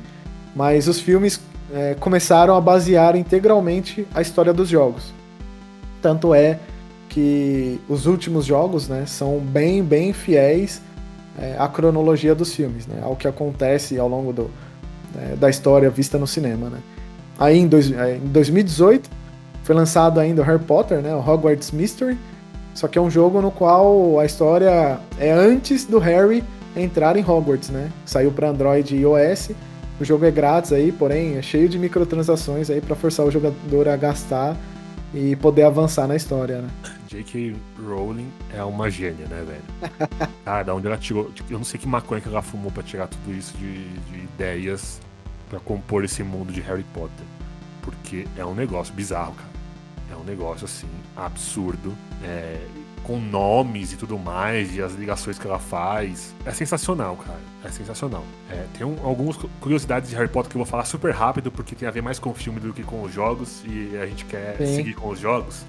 mas os filmes é, começaram a basear integralmente a história dos jogos. Tanto é que os últimos jogos né, são bem, bem fiéis é, à cronologia dos filmes, né, ao que acontece ao longo do, é, da história vista no cinema. Né. Aí em, dois, é, em 2018 foi lançado ainda o Harry Potter, né, o Hogwarts Mystery, só que é um jogo no qual a história é antes do Harry entrar em Hogwarts, né? Saiu para Android e iOS o jogo é grátis aí, porém é cheio de microtransações aí para forçar o jogador a gastar e poder avançar na história, né? J.K. Rowling é uma gênia, né, velho? (laughs) Cara, da onde ela tirou. Eu não sei que maconha que ela fumou pra tirar tudo isso de, de ideias para compor esse mundo de Harry Potter. Porque é um negócio bizarro, cara. é um negócio assim absurdo. É, com nomes e tudo mais, e as ligações que ela faz. É sensacional, cara. É sensacional. É, tem um, algumas curiosidades de Harry Potter que eu vou falar super rápido, porque tem a ver mais com o filme do que com os jogos, e a gente quer Sim. seguir com os jogos.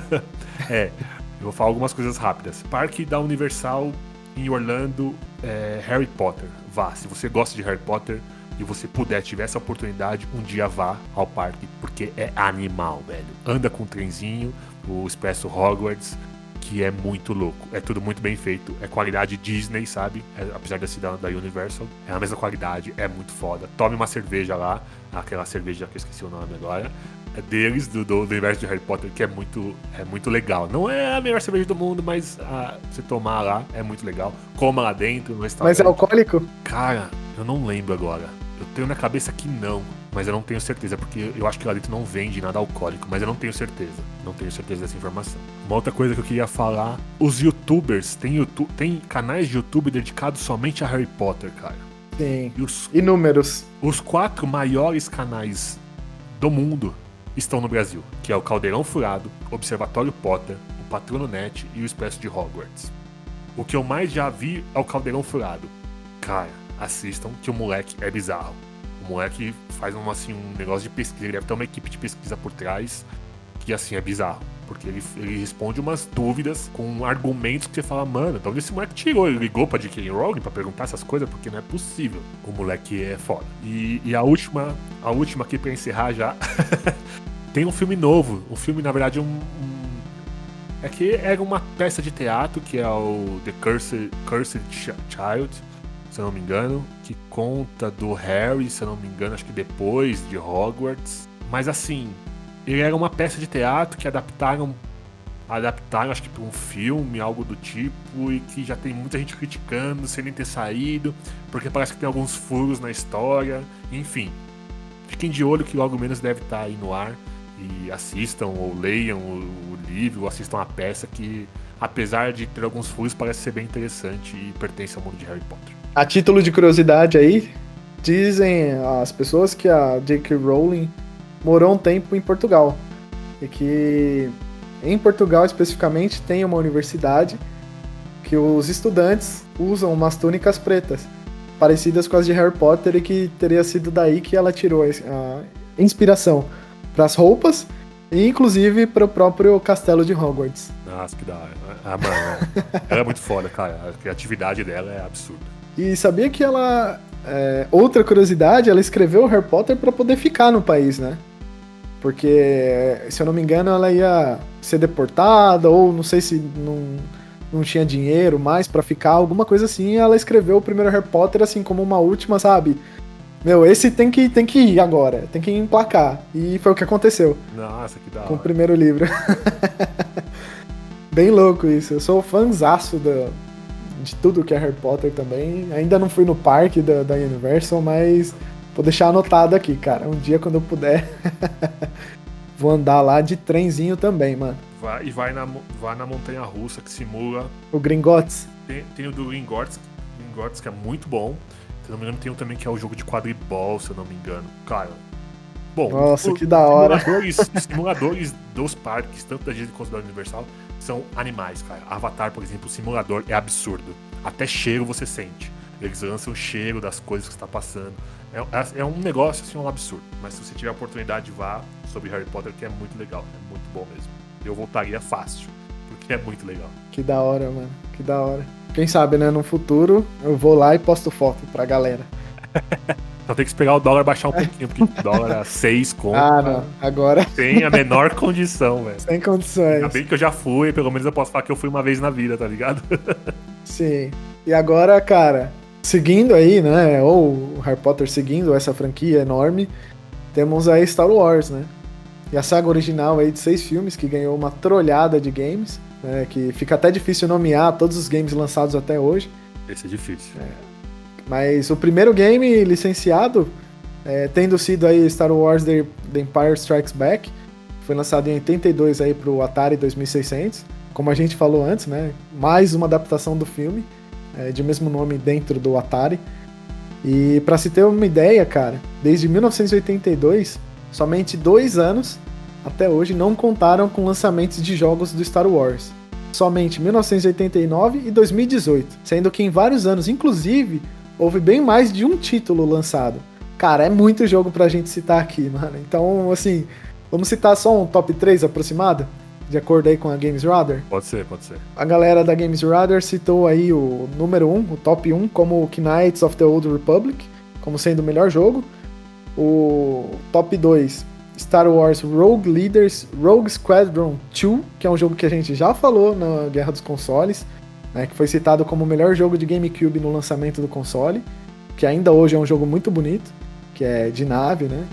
(laughs) é, eu vou falar algumas coisas rápidas. Parque da Universal em Orlando, é, Harry Potter. Vá, se você gosta de Harry Potter, e você puder, tiver essa oportunidade, um dia vá ao parque, porque é animal, velho. Anda com o trenzinho, o Expresso Hogwarts, que é muito louco. É tudo muito bem feito. É qualidade Disney, sabe? É, apesar de ser da, da Universal. É a mesma qualidade, é muito foda. Tome uma cerveja lá, aquela cerveja que eu esqueci o nome agora. É deles, do, do, do universo de Harry Potter, que é muito, é muito legal. Não é a melhor cerveja do mundo, mas ah, você tomar lá é muito legal. Coma lá dentro, no restaurante. Mas é alcoólico? Cara, eu não lembro agora. Eu tenho na cabeça que não, mas eu não tenho certeza, porque eu acho que lá dentro não vende nada alcoólico, mas eu não tenho certeza. Não tenho certeza dessa informação. Uma outra coisa que eu queria falar: os youtubers, tem, YouTube, tem canais de YouTube dedicados somente a Harry Potter, cara. Tem. Os, Inúmeros. Os quatro maiores canais do mundo estão no Brasil, que é o Caldeirão Furado, Observatório Potter, o Patrono Net e o Expresso de Hogwarts. O que eu mais já vi é o Caldeirão Furado. Cara, assistam, que o moleque é bizarro. O moleque faz um, assim, um negócio de pesquisa, ele deve ter uma equipe de pesquisa por trás, que assim é bizarro. Porque ele, ele responde umas dúvidas com argumentos que você fala, mano, onde esse moleque tirou? Ele ligou pra J.K. Rowling pra perguntar essas coisas, porque não é possível. O moleque é foda. E, e a última, a última aqui pra encerrar já. (laughs) tem um filme novo. Um filme, na verdade, um, um é que era uma peça de teatro que é o The Cursed, Cursed Child, se eu não me engano, que conta do Harry, se eu não me engano, acho que depois de Hogwarts. Mas assim, ele era uma peça de teatro que adaptaram adaptaram, acho que para um filme, algo do tipo, e que já tem muita gente criticando sem nem ter saído, porque parece que tem alguns furos na história, enfim. Fiquem de olho que logo menos deve estar tá aí no ar e assistam ou leiam o, livro, ou assistam a peça que, apesar de ter alguns furos, parece ser bem interessante e pertence ao mundo de Harry Potter. A título de curiosidade aí, dizem as pessoas que a J.K. Rowling morou um tempo em Portugal. E que em Portugal especificamente tem uma universidade que os estudantes usam umas túnicas pretas, parecidas com as de Harry Potter, e que teria sido daí que ela tirou a inspiração para as roupas e inclusive para o próprio castelo de Hogwarts. Nossa, que da hora. Ah, mano, ela é muito foda, cara. A criatividade dela é absurda. E sabia que ela. É, outra curiosidade, ela escreveu Harry Potter para poder ficar no país, né? Porque, se eu não me engano, ela ia ser deportada, ou não sei se não, não tinha dinheiro mais para ficar, alguma coisa assim. E ela escreveu o primeiro Harry Potter assim como uma última, sabe? Meu, esse tem que, tem que ir agora, tem que emplacar. E foi o que aconteceu. Nossa, que da hora. Com o primeiro livro. (laughs) Bem louco isso. Eu sou fãzaço da, de tudo que é Harry Potter também. Ainda não fui no parque da, da Universal, mas vou deixar anotado aqui, cara. Um dia quando eu puder, (laughs) vou andar lá de trenzinho também, mano. Vai, e vai na, vai na montanha russa que simula. O Gringotts? Tem, tem o do Gringotts, Gringotts, que é muito bom. Se não me engano, tem um também que é o jogo de quadribol, se eu não me engano. Cara. Bom, Nossa, o, que da hora. Simuladores, simuladores dos parques, tanto da Disney quanto da Universal, são animais, cara. Avatar, por exemplo, o simulador é absurdo. Até cheiro você sente. Eles lançam o cheiro das coisas que está passando. É, é, é, um negócio assim, um absurdo. Mas se você tiver a oportunidade, vá sobre Harry Potter, que é muito legal. É muito bom mesmo. Eu voltaria fácil, porque é muito legal. Que da hora, mano. Que da hora. Quem sabe, né? No futuro eu vou lá e posto foto pra galera. (laughs) Só tem que esperar o dólar baixar um pouquinho, porque dólar a 6 conto. Ah, não. Agora. Tem a menor condição, velho. Sem condições. Ainda bem que eu já fui, pelo menos eu posso falar que eu fui uma vez na vida, tá ligado? (laughs) Sim. E agora, cara, seguindo aí, né? Ou Harry Potter seguindo essa franquia enorme, temos aí Star Wars, né? E a saga original aí de seis filmes, que ganhou uma trolhada de games, né? Que fica até difícil nomear todos os games lançados até hoje. Esse é difícil. É. Mas o primeiro game licenciado, é, tendo sido aí Star Wars The, Empire Strikes Back, foi lançado em 82 aí pro Atari 2600, como a gente falou antes, né? Mais uma adaptação do filme, é, de mesmo nome dentro do Atari. E para se ter uma ideia, cara, desde 1982, somente dois anos até hoje, não contaram com lançamentos de jogos do Star Wars. Somente 1989 e 2018, sendo que em vários anos, inclusive, houve bem mais de um título lançado. Cara, é muito jogo pra gente citar aqui, mano. Então, assim, vamos citar só um top 3 aproximado? De acordo aí com a Games Radar? Pode ser, pode ser. A galera da Games Radar citou aí o número 1, o top 1, como o Knights of the Old Republic, como sendo o melhor jogo. O top 2, Star Wars Rogue Leaders Rogue Squadron 2, que é um jogo que a gente já falou na Guerra dos Consoles, né, que foi citado como o melhor jogo de GameCube no lançamento do console, que ainda hoje é um jogo muito bonito, que é de nave, né?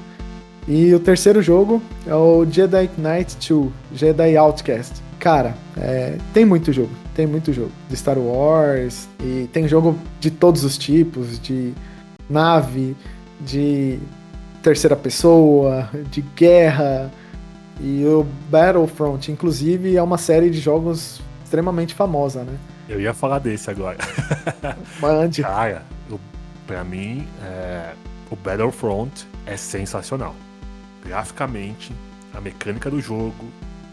E o terceiro jogo é o Jedi Knight 2, Jedi Outcast. Cara, é, tem muito jogo, tem muito jogo de Star Wars e tem jogo de todos os tipos, de nave, de terceira pessoa, de guerra. E o Battlefront, inclusive, é uma série de jogos extremamente famosa, né? Eu ia falar desse agora. (laughs) Mande. Cara, eu, pra mim, é, o Battlefront é sensacional. Graficamente, a mecânica do jogo,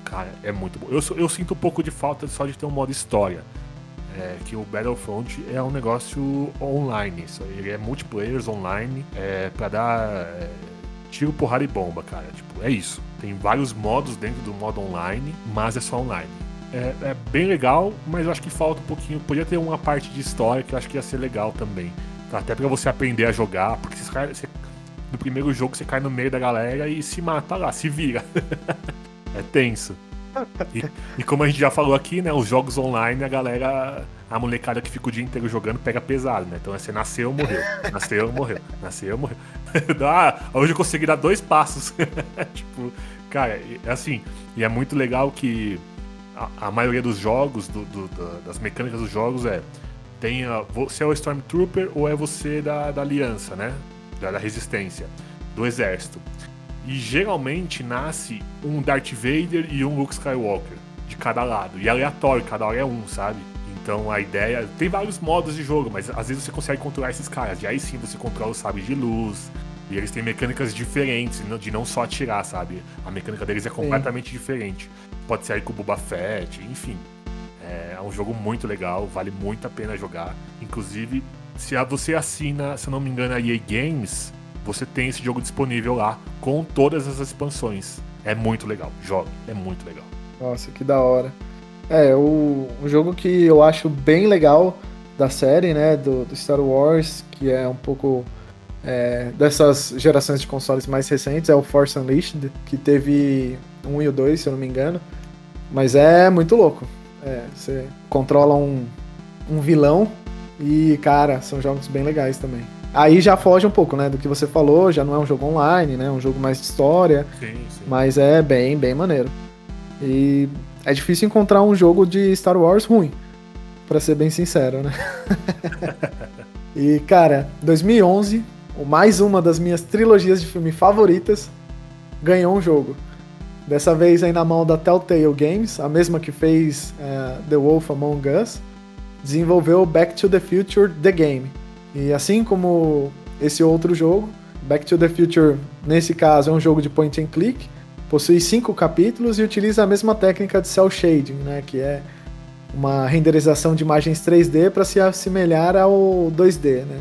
cara, é muito bom. Eu, eu sinto um pouco de falta só de ter um modo história. É, que o Battlefront é um negócio online. Isso, ele é multiplayer online é, para dar é, tiro, porrada e bomba, cara. Tipo, é isso. Tem vários modos dentro do modo online, mas é só online. É, é, bem legal, mas eu acho que falta um pouquinho. Podia ter uma parte de história que eu acho que ia ser legal também. Até para você aprender a jogar, porque você, você, no primeiro jogo você cai no meio da galera e se mata lá, se vira. (laughs) é tenso. E, e, como a gente já falou aqui, né? Os jogos online, a galera, a molecada que fica o dia inteiro jogando pega pesado, né? Então você nasceu, morreu. Nasceu, morreu. Nasceu, morreu. (laughs) ah, hoje eu consegui dar dois passos. (laughs) tipo, cara, é assim, e é muito legal que a, a maioria dos jogos, do, do, do, das mecânicas dos jogos é. Tem a, você é o Stormtrooper ou é você da, da aliança, né? Da, da resistência, do exército. E geralmente nasce um Darth Vader e um Luke Skywalker de cada lado. E é aleatório, cada hora é um, sabe? Então a ideia. Tem vários modos de jogo, mas às vezes você consegue controlar esses caras. E aí sim você controla os sabres de luz. E eles têm mecânicas diferentes, de não só atirar, sabe? A mecânica deles é completamente sim. diferente. Pode sair com o Boba Fett, enfim. É um jogo muito legal, vale muito a pena jogar. Inclusive, se você assina, se não me engano, a EA Games, você tem esse jogo disponível lá com todas as expansões. É muito legal, jogo, é muito legal. Nossa, que da hora. É, o, um jogo que eu acho bem legal da série, né, do, do Star Wars, que é um pouco é, dessas gerações de consoles mais recentes, é o Force Unleashed, que teve um e o dois, se eu não me engano. Mas é muito louco. É, você controla um, um vilão e, cara, são jogos bem legais também. Aí já foge um pouco, né, do que você falou, já não é um jogo online, né, é um jogo mais de história, sim, sim. mas é bem, bem maneiro. E é difícil encontrar um jogo de Star Wars ruim, para ser bem sincero, né? (laughs) e, cara, 2011, mais uma das minhas trilogias de filme favoritas, ganhou um jogo. Dessa vez aí na mão da Telltale Games, a mesma que fez uh, The Wolf Among Us, desenvolveu Back to the Future The Game e assim como esse outro jogo, Back to the Future, nesse caso, é um jogo de point and click, possui cinco capítulos e utiliza a mesma técnica de cel shading, né, que é uma renderização de imagens 3D para se assemelhar ao 2D, né?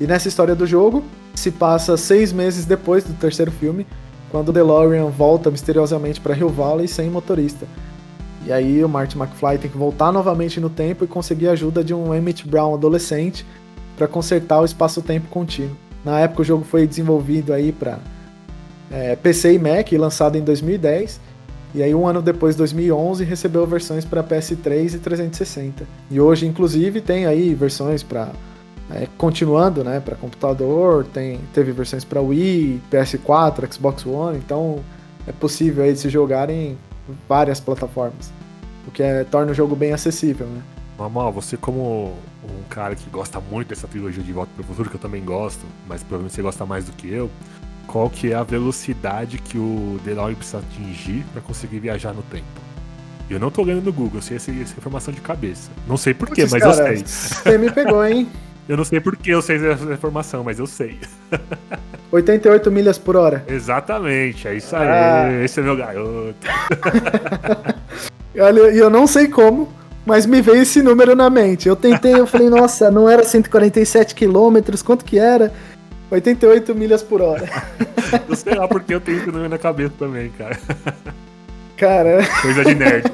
E nessa história do jogo, se passa seis meses depois do terceiro filme, quando o DeLorean volta misteriosamente para Hill Valley sem motorista. E aí o Marty McFly tem que voltar novamente no tempo e conseguir a ajuda de um Emmett Brown adolescente para consertar o espaço-tempo contínuo. Na época o jogo foi desenvolvido aí para é, PC e Mac, lançado em 2010, e aí um ano depois, 2011, recebeu versões para PS3 e 360. E hoje, inclusive, tem aí versões para é, continuando, né, para computador, tem teve versões para Wii, PS4, Xbox One, então é possível aí se jogar em várias plataformas, o que é, torna o jogo bem acessível, né? Mamal, você como um cara que gosta muito dessa trilogia de Volta para o Futuro, que eu também gosto, mas provavelmente você gosta mais do que eu, qual que é a velocidade que o DeLorean precisa atingir para conseguir viajar no tempo? Eu não tô olhando no Google, eu sei essa, essa informação de cabeça. Não sei porquê, mas cara, eu sei. Você me pegou, hein? (laughs) eu não sei porquê eu sei essa informação, mas eu sei. (laughs) 88 milhas por hora. Exatamente, é isso aí. Ah. Esse é meu garoto. (laughs) E eu, eu não sei como, mas me veio esse número na mente. Eu tentei, eu falei, nossa, não era 147 quilômetros, quanto que era? 88 milhas por hora. (laughs) Eu sei lá porque eu tenho esse número na cabeça também, cara. Cara. Coisa de nerd.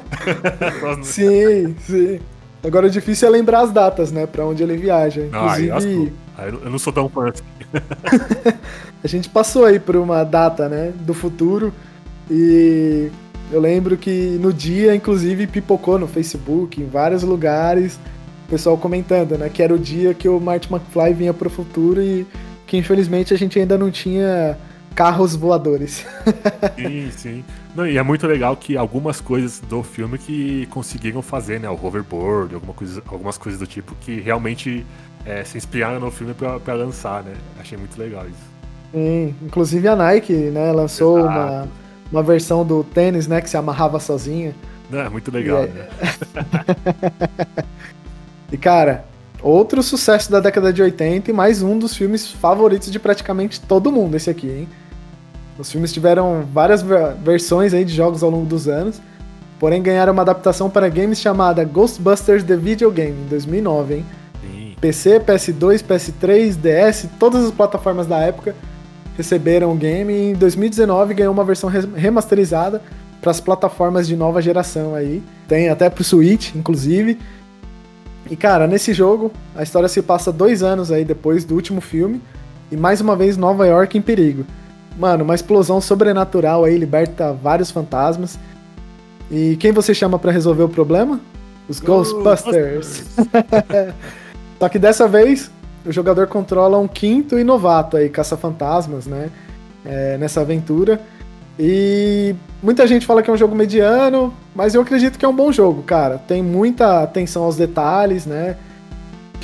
sim, sim. Agora o difícil é lembrar as datas, né? Pra onde ele viaja. Inclusive. Ah, eu não sou tão fã assim. (laughs) a gente passou aí por uma data, né? Do futuro. E eu lembro que no dia, inclusive, pipocou no Facebook, em vários lugares, o pessoal comentando, né? Que era o dia que o Marty McFly vinha pro futuro e que infelizmente a gente ainda não tinha carros voadores. (laughs) sim, sim. Não, e é muito legal que algumas coisas do filme que conseguiram fazer, né? O hoverboard, alguma coisa, algumas coisas do tipo que realmente é, se inspiraram no filme para lançar, né? Achei muito legal isso. Sim, inclusive a Nike, né, lançou Exato. uma, uma versão do tênis, né, que se amarrava sozinha. Não, é muito legal, e, né? (laughs) e cara, outro sucesso da década de 80 e mais um dos filmes favoritos de praticamente todo mundo, esse aqui, hein? Os filmes tiveram várias versões aí de jogos ao longo dos anos, porém ganharam uma adaptação para games chamada Ghostbusters The Video Game, em 2009, hein? Sim. PC, PS2, PS3, DS, todas as plataformas da época receberam o game e em 2019 ganhou uma versão remasterizada para as plataformas de nova geração aí. Tem até pro Switch, inclusive. E cara, nesse jogo, a história se passa dois anos aí depois do último filme e mais uma vez Nova York em perigo. Mano, uma explosão sobrenatural aí liberta vários fantasmas. E quem você chama para resolver o problema? Os Ghostbusters. (laughs) Só que dessa vez, o jogador controla um quinto e novato aí, caça-fantasmas, né? É, nessa aventura. E muita gente fala que é um jogo mediano, mas eu acredito que é um bom jogo, cara. Tem muita atenção aos detalhes, né?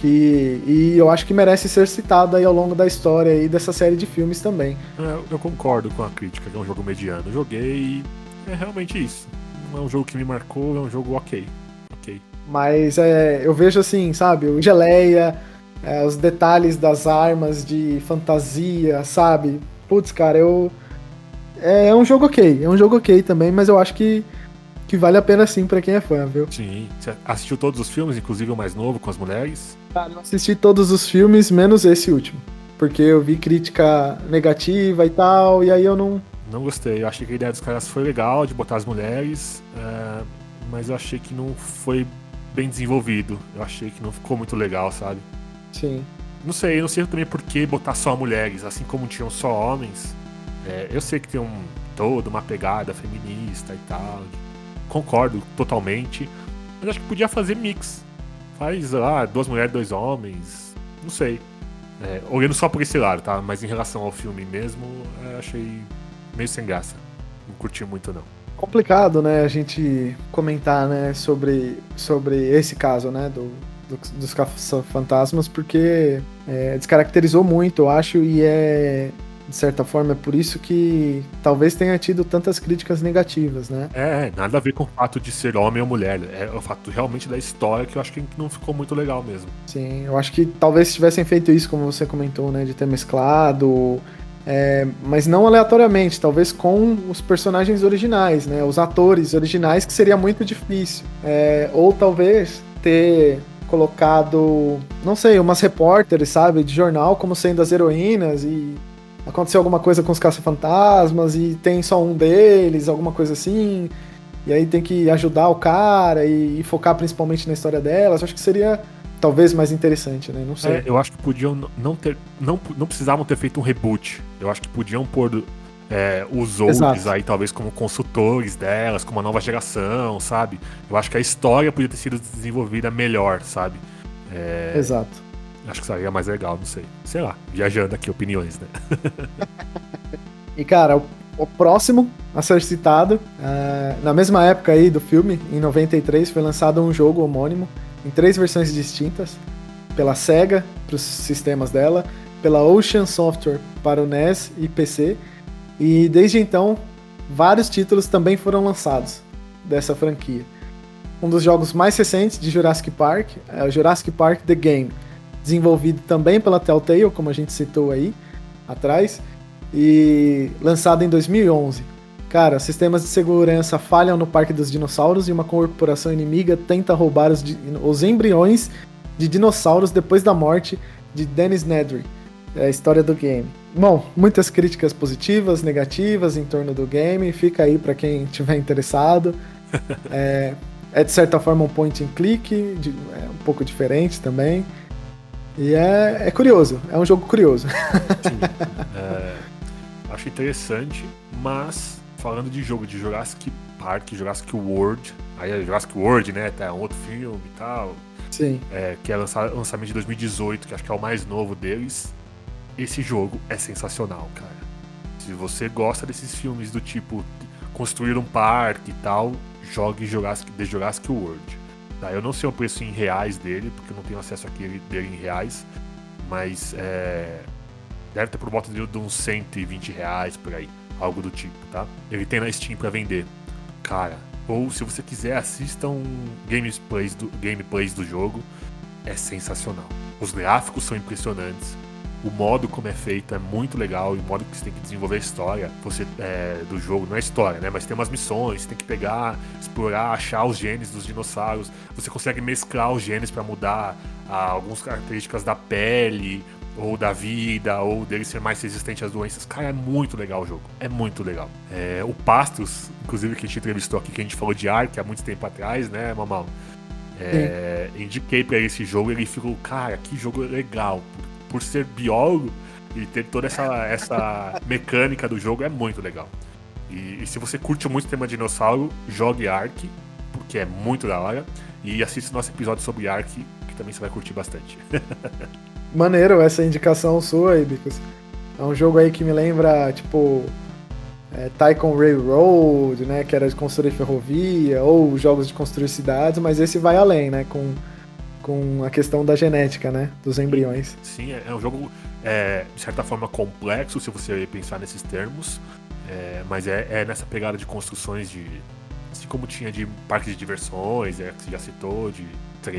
Que, e eu acho que merece ser citado aí ao longo da história aí dessa série de filmes também. É, eu concordo com a crítica que é um jogo mediano. Eu joguei e é realmente isso. Não é um jogo que me marcou, é um jogo ok. ok. Mas é, eu vejo assim, sabe, o Geleia, é, os detalhes das armas de fantasia, sabe? Putz, cara, eu. É, é um jogo ok, é um jogo ok também, mas eu acho que que vale a pena sim para quem é fã, viu? Sim. Você assistiu todos os filmes, inclusive o mais novo com as mulheres? Cara, eu assisti todos os filmes, menos esse último. Porque eu vi crítica negativa e tal, e aí eu não. Não gostei. Eu achei que a ideia dos caras foi legal de botar as mulheres, é, mas eu achei que não foi bem desenvolvido. Eu achei que não ficou muito legal, sabe? Sim. Não sei, eu não sei também por que botar só mulheres, assim como tinham só homens. É, eu sei que tem um todo uma pegada feminista e tal, concordo totalmente. Mas acho que podia fazer mix. Faz lá, duas mulheres, dois homens. Não sei. É, olhando só por esse lado, tá? Mas em relação ao filme mesmo, é, achei meio sem graça. Não curti muito, não. Complicado, né, a gente comentar, né, sobre, sobre esse caso, né, do, do dos fantasmas, porque é, descaracterizou muito, eu acho, e é de certa forma, é por isso que talvez tenha tido tantas críticas negativas, né? É, nada a ver com o fato de ser homem ou mulher. É o fato realmente da história que eu acho que não ficou muito legal mesmo. Sim, eu acho que talvez tivessem feito isso, como você comentou, né? De ter mesclado. É, mas não aleatoriamente, talvez com os personagens originais, né? Os atores originais, que seria muito difícil. É, ou talvez ter colocado, não sei, umas repórteres, sabe, de jornal como sendo as heroínas e aconteceu alguma coisa com os caça-fantasmas e tem só um deles, alguma coisa assim. E aí tem que ajudar o cara e, e focar principalmente na história delas. Acho que seria talvez mais interessante, né? Não sei. É, eu acho que podiam não ter. Não, não precisavam ter feito um reboot. Eu acho que podiam pôr é, os outros aí, talvez, como consultores delas, como uma nova geração, sabe? Eu acho que a história podia ter sido desenvolvida melhor, sabe? É... Exato. Acho que seria mais legal, não sei. Sei lá, viajando aqui opiniões, né? (laughs) e cara, o, o, próximo a ser citado, uh, na mesma época aí do filme, em 93, foi lançado um jogo homônimo, em três versões distintas, pela SEGA, para os sistemas dela, pela Ocean Software para o NES e PC, e desde então, vários títulos também foram lançados dessa franquia. Um dos jogos mais recentes de Jurassic Park é o Jurassic Park The Game, desenvolvido também pela Telltale, como a gente citou aí atrás, e lançado em 2011. Cara, sistemas de segurança falham no Parque dos Dinossauros e uma corporação inimiga tenta roubar os, os embriões de dinossauros depois da morte de Dennis Nedry. É a história do game. Bom, muitas críticas positivas, negativas em torno do game. Fica aí para quem tiver interessado. (laughs) é, é, de certa forma um point and click, de, é um pouco diferente também. E é, é curioso, é um jogo curioso. (laughs) Sim, é, acho interessante, mas falando de jogo de Jurassic Park, Jurassic World, aí é Jurassic World, né? Tá um outro filme e tal. Sim. É, que é lançado, lançamento de 2018, que acho que é o mais novo deles. Esse jogo é sensacional, cara. Se você gosta desses filmes do tipo construir um parque e tal, jogue Jurassic, The Jurassic World. Tá? Eu não sei o preço em reais dele, porque eu não tenho acesso aqui dele em reais, mas é, deve ter por volta de, uns 120 reais por aí, algo do tipo, tá? Ele tem na Steam para vender. Cara, ou se você quiser, assistam gameplays do, gameplays do jogo, é sensacional. Os gráficos são impressionantes o modo como é feito é muito legal e o modo que você tem que desenvolver a história você, é, do jogo, não é história, né? Mas tem umas missões, você tem que pegar, explorar, achar os genes dos dinossauros. Você consegue mesclar os genes para mudar ah, algumas características da pele, ou da vida, ou dele ser mais resistente às doenças. Cara, é muito legal o jogo. É muito legal. É, o Pastos, inclusive, que a gente entrevistou aqui, que a gente falou de Ark há muito tempo atrás, né, Mamal? É, indiquei para esse jogo e ele ficou, cara, que jogo legal por ser biólogo e ter toda essa, essa (laughs) mecânica do jogo é muito legal. E, e, se você curte muito o tema dinossauro, jogue Ark, porque é muito da hora. E assista nosso episódio sobre Ark, que também você vai curtir bastante. (laughs) Maneiro essa indicação sua aí, Bicos. É um jogo aí que me lembra, tipo, é, Tycoon Railroad, né? Que era de construir ferrovia, ou jogos de construir cidades, mas esse vai além, né? Com com a questão da genética, né? Dos embriões. Sim, é, é um jogo, é, de certa forma, complexo, se você pensar nesses termos. É, mas é, é, nessa pegada de construções de. Assim como tinha de parques de diversões, é, que você já citou, de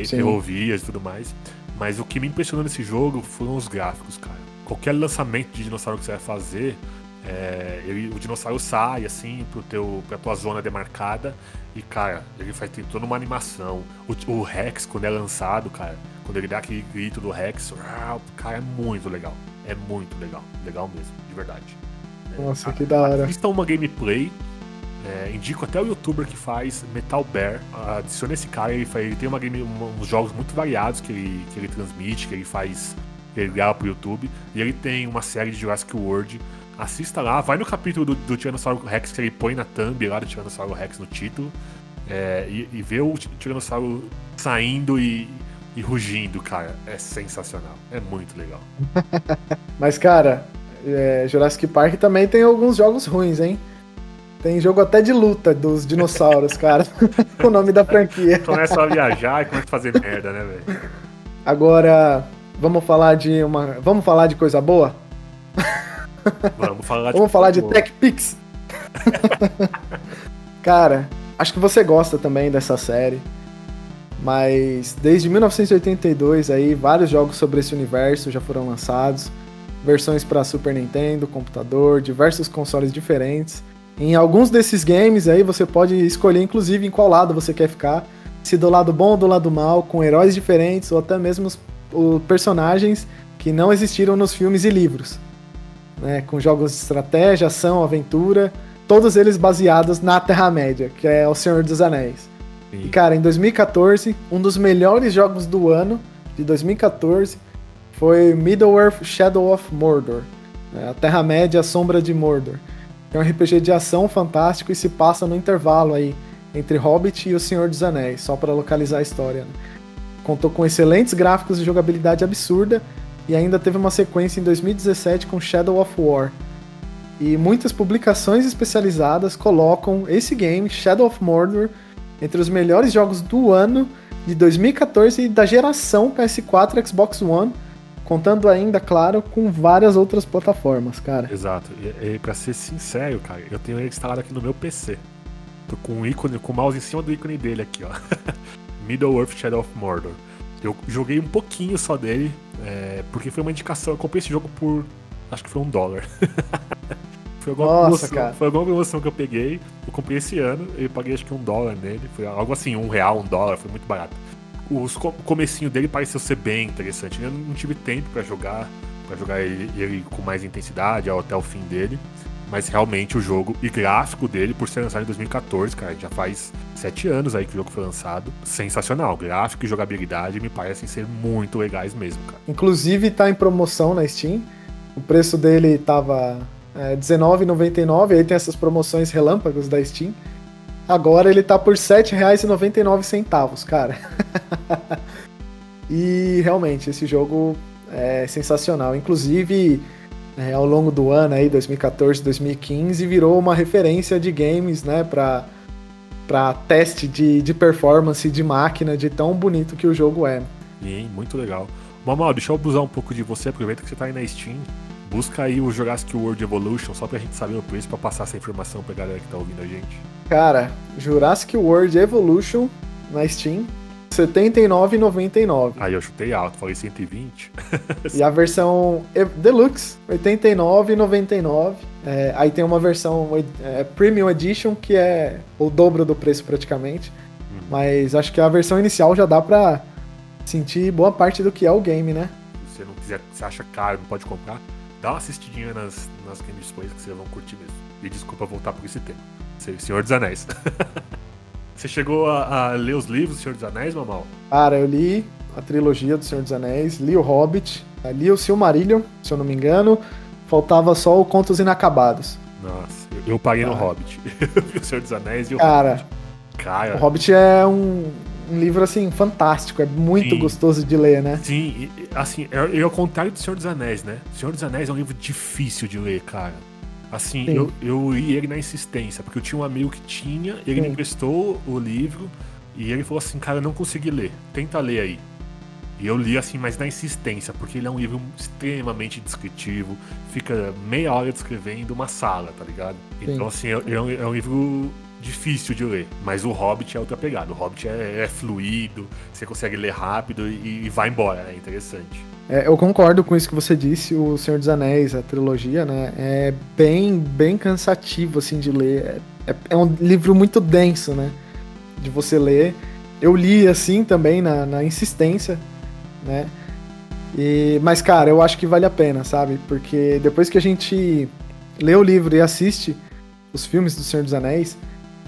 ferrovias e tudo mais. Mas o que me impressionou nesse jogo foram os gráficos, cara. Qualquer lançamento de dinossauro que você vai fazer, é, ele, o dinossauro sai assim pro teu, pra tua zona demarcada e, cara, ele faz tem toda uma animação. O, o, Rex, quando é lançado, cara, quando ele dá aquele grito do Rex, cara, é muito legal. É muito legal. Legal mesmo, de verdade. É, Nossa, é, que da hora. Assista uma gameplay. É, indico até o youtuber que faz Metal Bear. Adicione esse cara, ele, faz, ele tem uma game, uns jogos muito variados que ele, que ele transmite, que ele faz. Que ele grava pro YouTube. E ele tem uma série de Jurassic World assista lá, vai no capítulo do, do Tiranossauro Rex que ele põe na thumb lá do Tiranossauro Rex no título é, e, e vê o Tiranossauro saindo e, e rugindo, cara. É sensacional. É muito legal. (laughs) Mas, cara, é, Jurassic Park também tem alguns jogos ruins, hein? Tem jogo até de luta dos dinossauros, cara. (laughs) o nome da franquia. Começa a viajar e começa a fazer merda, né, velho? Agora, vamos falar de uma. Vamos falar de coisa boa? Vamos falar de, Vamos falar de TechPix. (laughs) Cara, acho que você gosta também dessa série. Mas desde 1982 aí vários jogos sobre esse universo já foram lançados, versões para Super Nintendo, computador, diversos consoles diferentes. Em alguns desses games aí você pode escolher inclusive em qual lado você quer ficar, se do lado bom ou do lado mal, com heróis diferentes ou até mesmo os, os personagens que não existiram nos filmes e livros né, com jogos de estratégia, ação, aventura, todos eles baseados na Terra-média, que é O Senhor dos Anéis. Sim. E, cara, em 2014, um dos melhores jogos do ano, de 2014, foi Middle-earth Shadow of Mordor, né, a Terra-média a Sombra de Mordor. É um RPG de ação fantástico e se passa no intervalo aí entre Hobbit e O Senhor dos Anéis, só para localizar a história. Né? Contou com excelentes gráficos e jogabilidade absurda e ainda teve uma sequência em 2017 com Shadow of War. E muitas publicações especializadas colocam esse game, Shadow of Mordor, entre os melhores jogos do ano de 2014 e da geração PS4 e Xbox One, contando ainda, claro, com várias outras plataformas, cara. Exato. E, e pra ser sincero, cara, eu tenho ele instalado aqui no meu PC. Tô com um ícone, com o mouse em cima do ícone dele aqui, ó. (laughs) Middle Earth Shadow of Mordor. Eu joguei um pouquinho só dele, é, porque foi uma indicação. Eu comprei esse jogo por. Acho que foi um dólar. (laughs) Foi alguma, Nossa, promoção, cara. foi alguma promoção que eu peguei. Eu comprei esse ano, eu paguei acho que um dólar nele. Foi algo assim, um real, um dólar, foi muito barato. Os, o comecinho dele pareceu ser bem interessante. Eu não tive tempo para jogar, para jogar ele, ele, com mais intensidade até o fim dele. Mas realmente o jogo e gráfico dele, por ser lançado em 2014, cara, já faz sete anos aí que o jogo foi lançado. Sensacional. Gráfico e jogabilidade me parecem ser muito legais mesmo, cara. Inclusive tá em promoção na Steam. O preço dele tava é, R$19,99, aí tem essas promoções relâmpagos da Steam. Agora ele tá por R$7,99, cara. (laughs) e realmente, esse jogo é sensacional. Inclusive, é, ao longo do ano aí, 2014, 2015, virou uma referência de games, né, pra, pra teste de, de performance de máquina, de tão bonito que o jogo é. Sim, muito legal. Mamal, deixa eu abusar um pouco de você, aproveita que você tá aí na Steam. Busca aí o Jurassic World Evolution, só pra gente saber o preço, pra passar essa informação pra galera que tá ouvindo a gente. Cara, Jurassic World Evolution na Steam, 79,99. Aí eu chutei alto, falei 120. (laughs) e a versão Deluxe, R$ 89,99. É, aí tem uma versão é, Premium Edition, que é o dobro do preço praticamente. Hum. Mas acho que a versão inicial já dá pra sentir boa parte do que é o game, né? Se você não quiser, você acha caro, não pode comprar dá uma assistidinha nas, nas Game Displays que vocês vão curtir mesmo. E desculpa voltar por esse tema. Senhor dos Anéis. (laughs) Você chegou a, a, ler os livros do Senhor dos Anéis, Mamal? Cara, eu li a trilogia do Senhor dos Anéis, li o Hobbit, li o Silmarillion, se eu não me engano. Faltava só o Contos Inacabados. Nossa, eu, eu ah. no Hobbit. (laughs) o Senhor dos Anéis e o Cara, Hobbit. Cara, o Hobbit é um, um livro, assim, fantástico. É muito Sim. gostoso de ler, né? Sim, assim, é, é ao contrário do Senhor dos Anéis, né? O Senhor dos Anéis é um livro difícil de ler, cara. Assim, eu, eu li ele na insistência, porque eu tinha um amigo que tinha, ele Sim. me emprestou o livro e ele falou assim, cara, eu não consegui ler, tenta ler aí. E eu li assim, mas na insistência, porque ele é um livro extremamente descritivo, fica meia hora descrevendo uma sala, tá ligado? Sim. Então, assim, é, é, um, é um livro difícil de ler. Mas o Hobbit é outra pegada. O Hobbit é, é fluido, você consegue ler rápido e, e vai embora, é interessante. É, eu concordo com isso que você disse, o Senhor dos Anéis, a trilogia, né? É bem, bem cansativo, assim, de ler. É, é um livro muito denso, né? De você ler. Eu li, assim, também, na, na insistência, né? E, mas, cara, eu acho que vale a pena, sabe? Porque depois que a gente lê o livro e assiste os filmes do Senhor dos Anéis,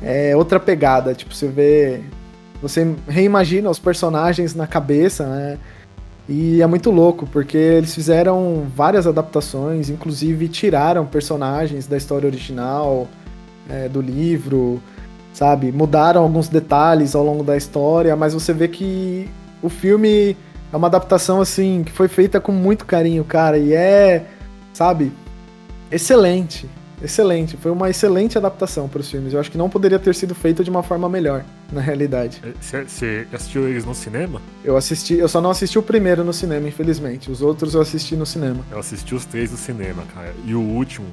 é outra pegada. Tipo, você vê. Você reimagina os personagens na cabeça, né? E é muito louco, porque eles fizeram várias adaptações, inclusive tiraram personagens da história original, é, do livro, sabe? Mudaram alguns detalhes ao longo da história, mas você vê que o filme é uma adaptação, assim, que foi feita com muito carinho, cara, e é, sabe, excelente excelente. Foi uma excelente adaptação para os filmes. Eu acho que não poderia ter sido feito de uma forma melhor, na realidade. Você assistiu eles no cinema? Eu assisti, eu só não assisti o primeiro no cinema, infelizmente. Os outros eu assisti no cinema. Eu assisti os três no cinema, cara. E o último,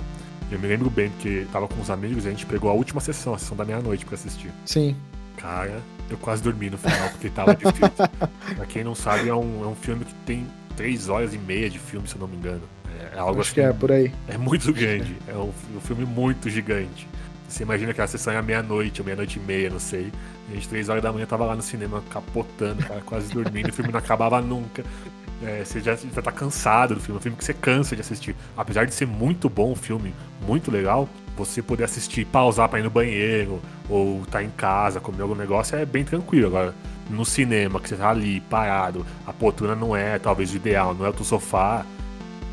eu me lembro bem, porque tava com os amigos e a gente pegou a última sessão, a sessão da meia-noite para assistir. Sim. Cara, eu quase dormi no final, porque tava difícil. (laughs) pra quem não sabe, é um, é um filme que tem três horas e meia de filme, se eu não me engano. É algo Acho assim, que é por aí. É muito grande. É um, um filme muito gigante. Você imagina que a sessão é à meia-noite, ou meia-noite e meia, não sei. A gente, três horas da manhã, tava lá no cinema capotando, cara, quase dormindo. o filme não acabava nunca. É, você já, já tá cansado do filme. É um filme que você cansa de assistir. Apesar de ser muito bom o filme, muito legal, você poder assistir, pausar pra ir no banheiro, ou tá em casa, comer algum negócio, é bem tranquilo. Agora, no cinema, que você tá ali, parado, a poltrona não é talvez o ideal, não é o teu sofá,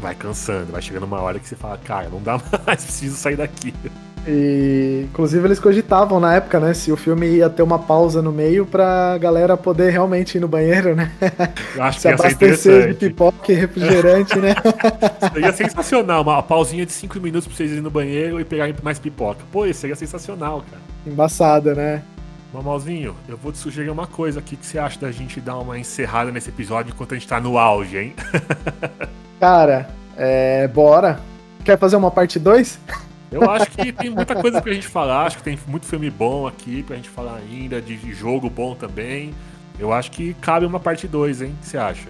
vai cansando, vai chegando uma hora que você fala, cara, não dá (laughs) mais, preciso sair daqui. E, inclusive, eles cogitavam na época, né? Se o filme ia ter uma pausa no meio pra galera poder realmente ir no banheiro, né? Eu acho (laughs) Se que abastecer de pipoca e refrigerante, né? (laughs) Seria sensacional, uma pausinha de 5 minutos pra vocês irem no banheiro e pegarem mais pipoca. Pô, isso seria sensacional, cara. Embaçada, né? Mamalzinho, eu vou te sugerir uma coisa aqui que você acha da gente dar uma encerrada nesse episódio enquanto a gente tá no auge, hein? Cara, é, bora. Quer fazer uma parte 2? Eu acho que tem muita coisa pra gente falar. Acho que tem muito filme bom aqui pra gente falar ainda, de jogo bom também. Eu acho que cabe uma parte 2, hein? O que você acha?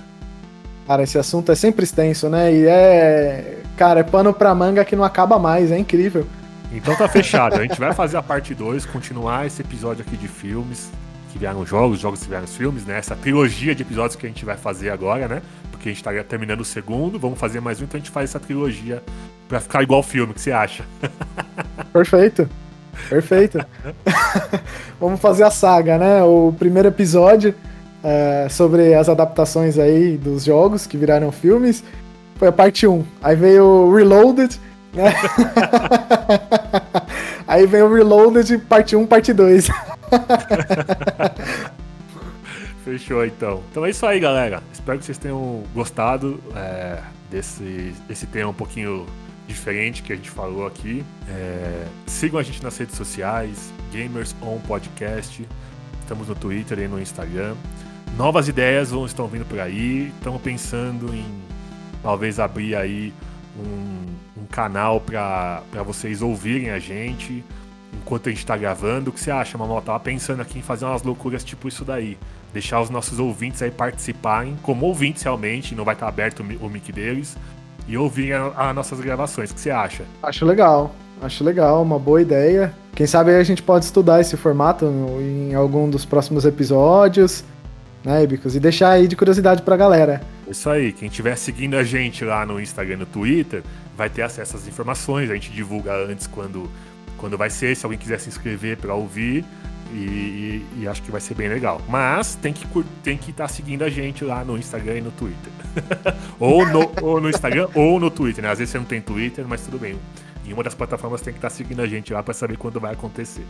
Cara, esse assunto é sempre extenso, né? E é. Cara, é pano pra manga que não acaba mais, é incrível. Então tá fechado. A gente vai fazer a parte 2, continuar esse episódio aqui de filmes que vieram jogos, jogos que vieram filmes, né? Essa trilogia de episódios que a gente vai fazer agora, né? Porque a gente tá terminando o segundo, vamos fazer mais um, então a gente faz essa trilogia pra ficar igual filme, o que você acha? (laughs) Perfeito. Perfeito. (laughs) vamos fazer a saga, né? O primeiro episódio é, sobre as adaptações aí dos jogos que viraram filmes foi a parte 1. Aí veio o Reloaded, né? (laughs) Aí vem o Reloaded, parte 1, parte 2. (laughs) Fechou então. Então é isso aí, galera. Espero que vocês tenham gostado é, desse, desse tema um pouquinho diferente que a gente falou aqui. É, sigam a gente nas redes sociais, Gamers On Podcast. Estamos no Twitter e no Instagram. Novas ideias vão estão vindo por aí. Estamos pensando em talvez abrir aí um, um canal para vocês ouvirem a gente enquanto a gente está gravando. O que você acha, Mamão? tava pensando aqui em fazer umas loucuras tipo isso daí. Deixar os nossos ouvintes aí participarem, como ouvintes realmente, não vai estar aberto o mic deles, e ouvirem as nossas gravações. O que você acha? Acho legal. Acho legal, uma boa ideia. Quem sabe a gente pode estudar esse formato em algum dos próximos episódios, né, Ibicos? E deixar aí de curiosidade pra galera. Isso aí, quem estiver seguindo a gente lá no Instagram e no Twitter vai ter acesso às informações. A gente divulga antes quando quando vai ser, se alguém quiser se inscrever para ouvir. E, e, e, acho que vai ser bem legal. Mas tem que tem que estar tá seguindo a gente lá no Instagram e no Twitter. (laughs) ou, no, ou no Instagram ou no Twitter, né? Às vezes você não tem Twitter, mas tudo bem. Em uma das plataformas tem que estar tá seguindo a gente lá para saber quando vai acontecer.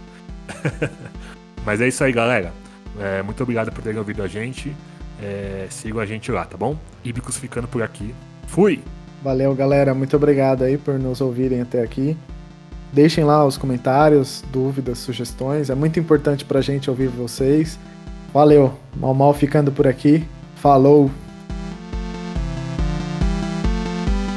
(laughs) mas é isso aí, galera. É, muito obrigado por terem ouvido a gente. É, sigam a gente lá, tá bom? Ibicos ficando por aqui. Fui! Valeu, galera. Muito obrigado aí por nos ouvirem até aqui. Deixem lá os comentários, dúvidas, sugestões. É muito importante pra gente ouvir vocês. Valeu. Mal Mal ficando por aqui. Falou.